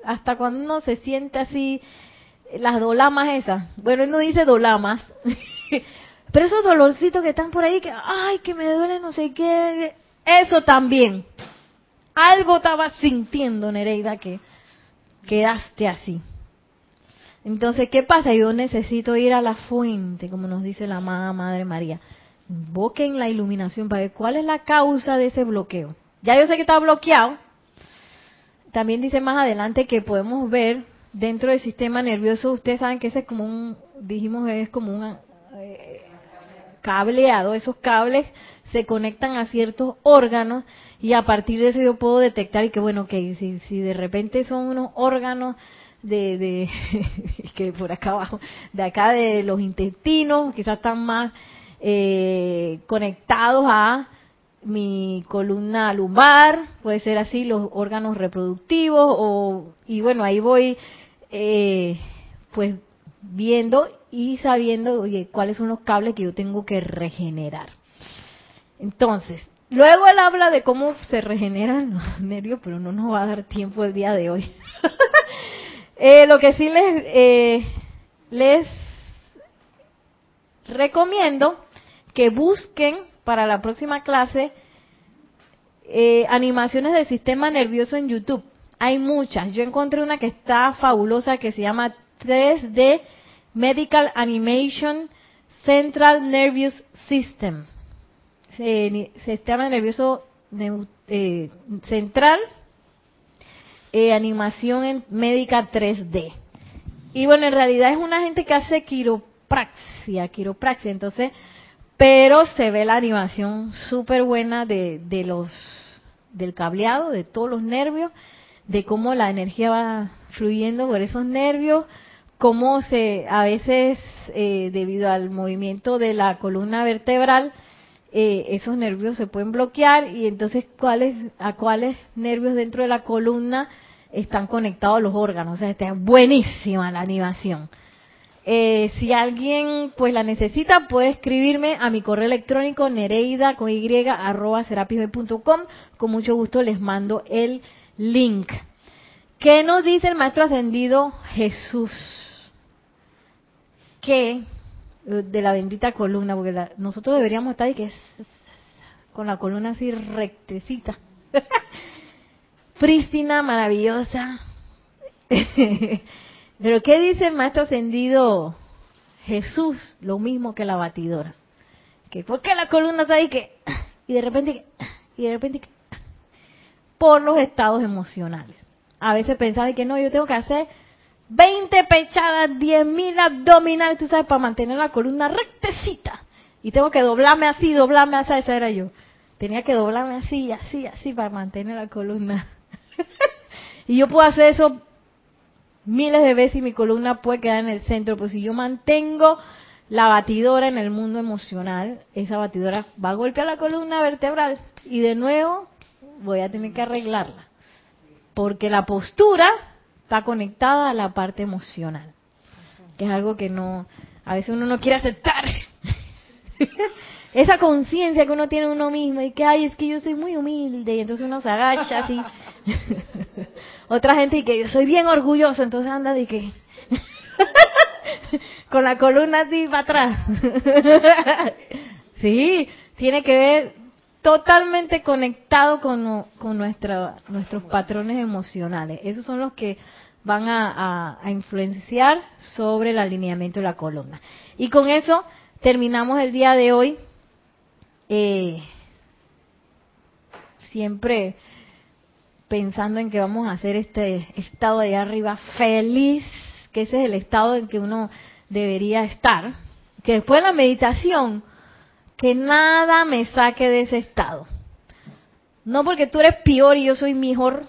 hasta cuando uno se siente así las dolamas esas, bueno él no dice dolamas Pero esos dolorcitos que están por ahí, que, ay, que me duele no sé qué, eso también. Algo estabas sintiendo, Nereida, que quedaste así. Entonces, ¿qué pasa? Yo necesito ir a la fuente, como nos dice la amada Madre María. Invoquen la iluminación para ver cuál es la causa de ese bloqueo. Ya yo sé que está bloqueado. También dice más adelante que podemos ver dentro del sistema nervioso, ustedes saben que ese es como un, dijimos, es como un eh, cableado. Esos cables se conectan a ciertos órganos y a partir de eso yo puedo detectar y que bueno, que si, si de repente son unos órganos de, de que por acá abajo, de acá de los intestinos, quizás están más eh, conectados a mi columna lumbar, puede ser así, los órganos reproductivos, o, y bueno, ahí voy eh, pues viendo y sabiendo, oye, cuáles son los cables que yo tengo que regenerar. Entonces, luego él habla de cómo se regeneran los nervios, pero no nos va a dar tiempo el día de hoy. Eh, lo que sí les, eh, les recomiendo que busquen para la próxima clase eh, animaciones del sistema nervioso en YouTube. Hay muchas. Yo encontré una que está fabulosa que se llama 3D Medical Animation Central Nervous System. Sistema nervioso central eh, animación en médica 3D. Y bueno, en realidad es una gente que hace quiropraxia, quiropraxia, entonces, pero se ve la animación súper buena de, de los del cableado, de todos los nervios, de cómo la energía va fluyendo por esos nervios, cómo se, a veces, eh, debido al movimiento de la columna vertebral, eh, esos nervios se pueden bloquear y entonces cuáles, a cuáles nervios dentro de la columna están conectados los órganos. O sea, está buenísima la animación. Eh, si alguien pues la necesita, puede escribirme a mi correo electrónico nereida con y arroba Con mucho gusto les mando el link. ¿Qué nos dice el maestro ascendido Jesús? Que de la bendita columna, porque nosotros deberíamos estar ahí que con la columna así rectecita. prístina, maravillosa. Pero ¿qué dice el maestro ascendido Jesús? Lo mismo que la batidora. Que ¿Por qué la columna está ahí que y de repente y de repente por los estados emocionales. A veces pensaba que no, yo tengo que hacer 20 pechadas, 10.000 abdominales, tú sabes, para mantener la columna rectecita. Y tengo que doblarme así, doblarme así, esa era yo. Tenía que doblarme así, así, así para mantener la columna y yo puedo hacer eso miles de veces y mi columna puede quedar en el centro, pero si yo mantengo la batidora en el mundo emocional, esa batidora va a golpear la columna vertebral y de nuevo voy a tener que arreglarla. Porque la postura está conectada a la parte emocional, que es algo que no, a veces uno no quiere aceptar. esa conciencia que uno tiene uno mismo y que, ay, es que yo soy muy humilde y entonces uno se agacha así. Otra gente y que yo soy bien orgulloso, entonces anda de que con la columna así para atrás. sí, tiene que ver totalmente conectado con, con nuestra, nuestros patrones emocionales. Esos son los que van a, a influenciar sobre el alineamiento de la columna. Y con eso terminamos el día de hoy eh, siempre pensando en que vamos a hacer este estado de arriba feliz, que ese es el estado en que uno debería estar, que después de la meditación, que nada me saque de ese estado. No porque tú eres peor y yo soy mejor,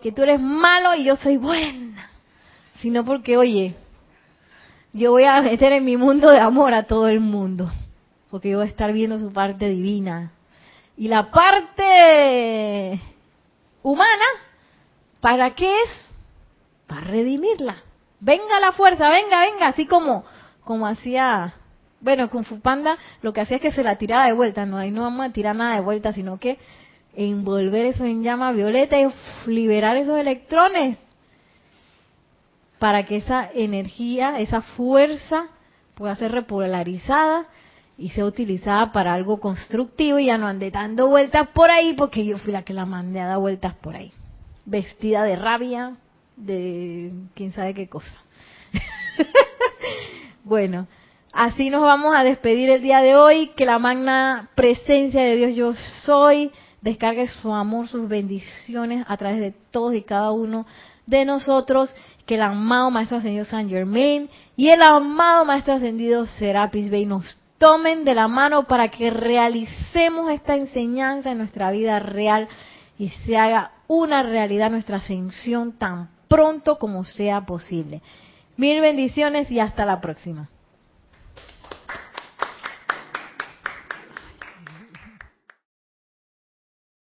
que tú eres malo y yo soy buena, sino porque, oye, yo voy a meter en mi mundo de amor a todo el mundo porque yo voy a estar viendo su parte divina. Y la parte humana, ¿para qué es? Para redimirla. Venga la fuerza, venga, venga, así como, como hacía, bueno, con Fupanda lo que hacía es que se la tiraba de vuelta, no, ahí no vamos a tirar nada de vuelta, sino que envolver eso en llama violeta y liberar esos electrones para que esa energía, esa fuerza pueda ser repolarizada y sea utilizada para algo constructivo y ya no ande dando vueltas por ahí porque yo fui la que la mandé a dar vueltas por ahí. Vestida de rabia, de quién sabe qué cosa. bueno, así nos vamos a despedir el día de hoy. Que la magna presencia de Dios yo soy descargue su amor, sus bendiciones a través de todos y cada uno de nosotros. Que el amado Maestro Ascendido San Germain y el amado Maestro Ascendido Serapis Bey nos tomen de la mano para que realicemos esta enseñanza en nuestra vida real y se haga una realidad nuestra ascensión tan pronto como sea posible. Mil bendiciones y hasta la próxima.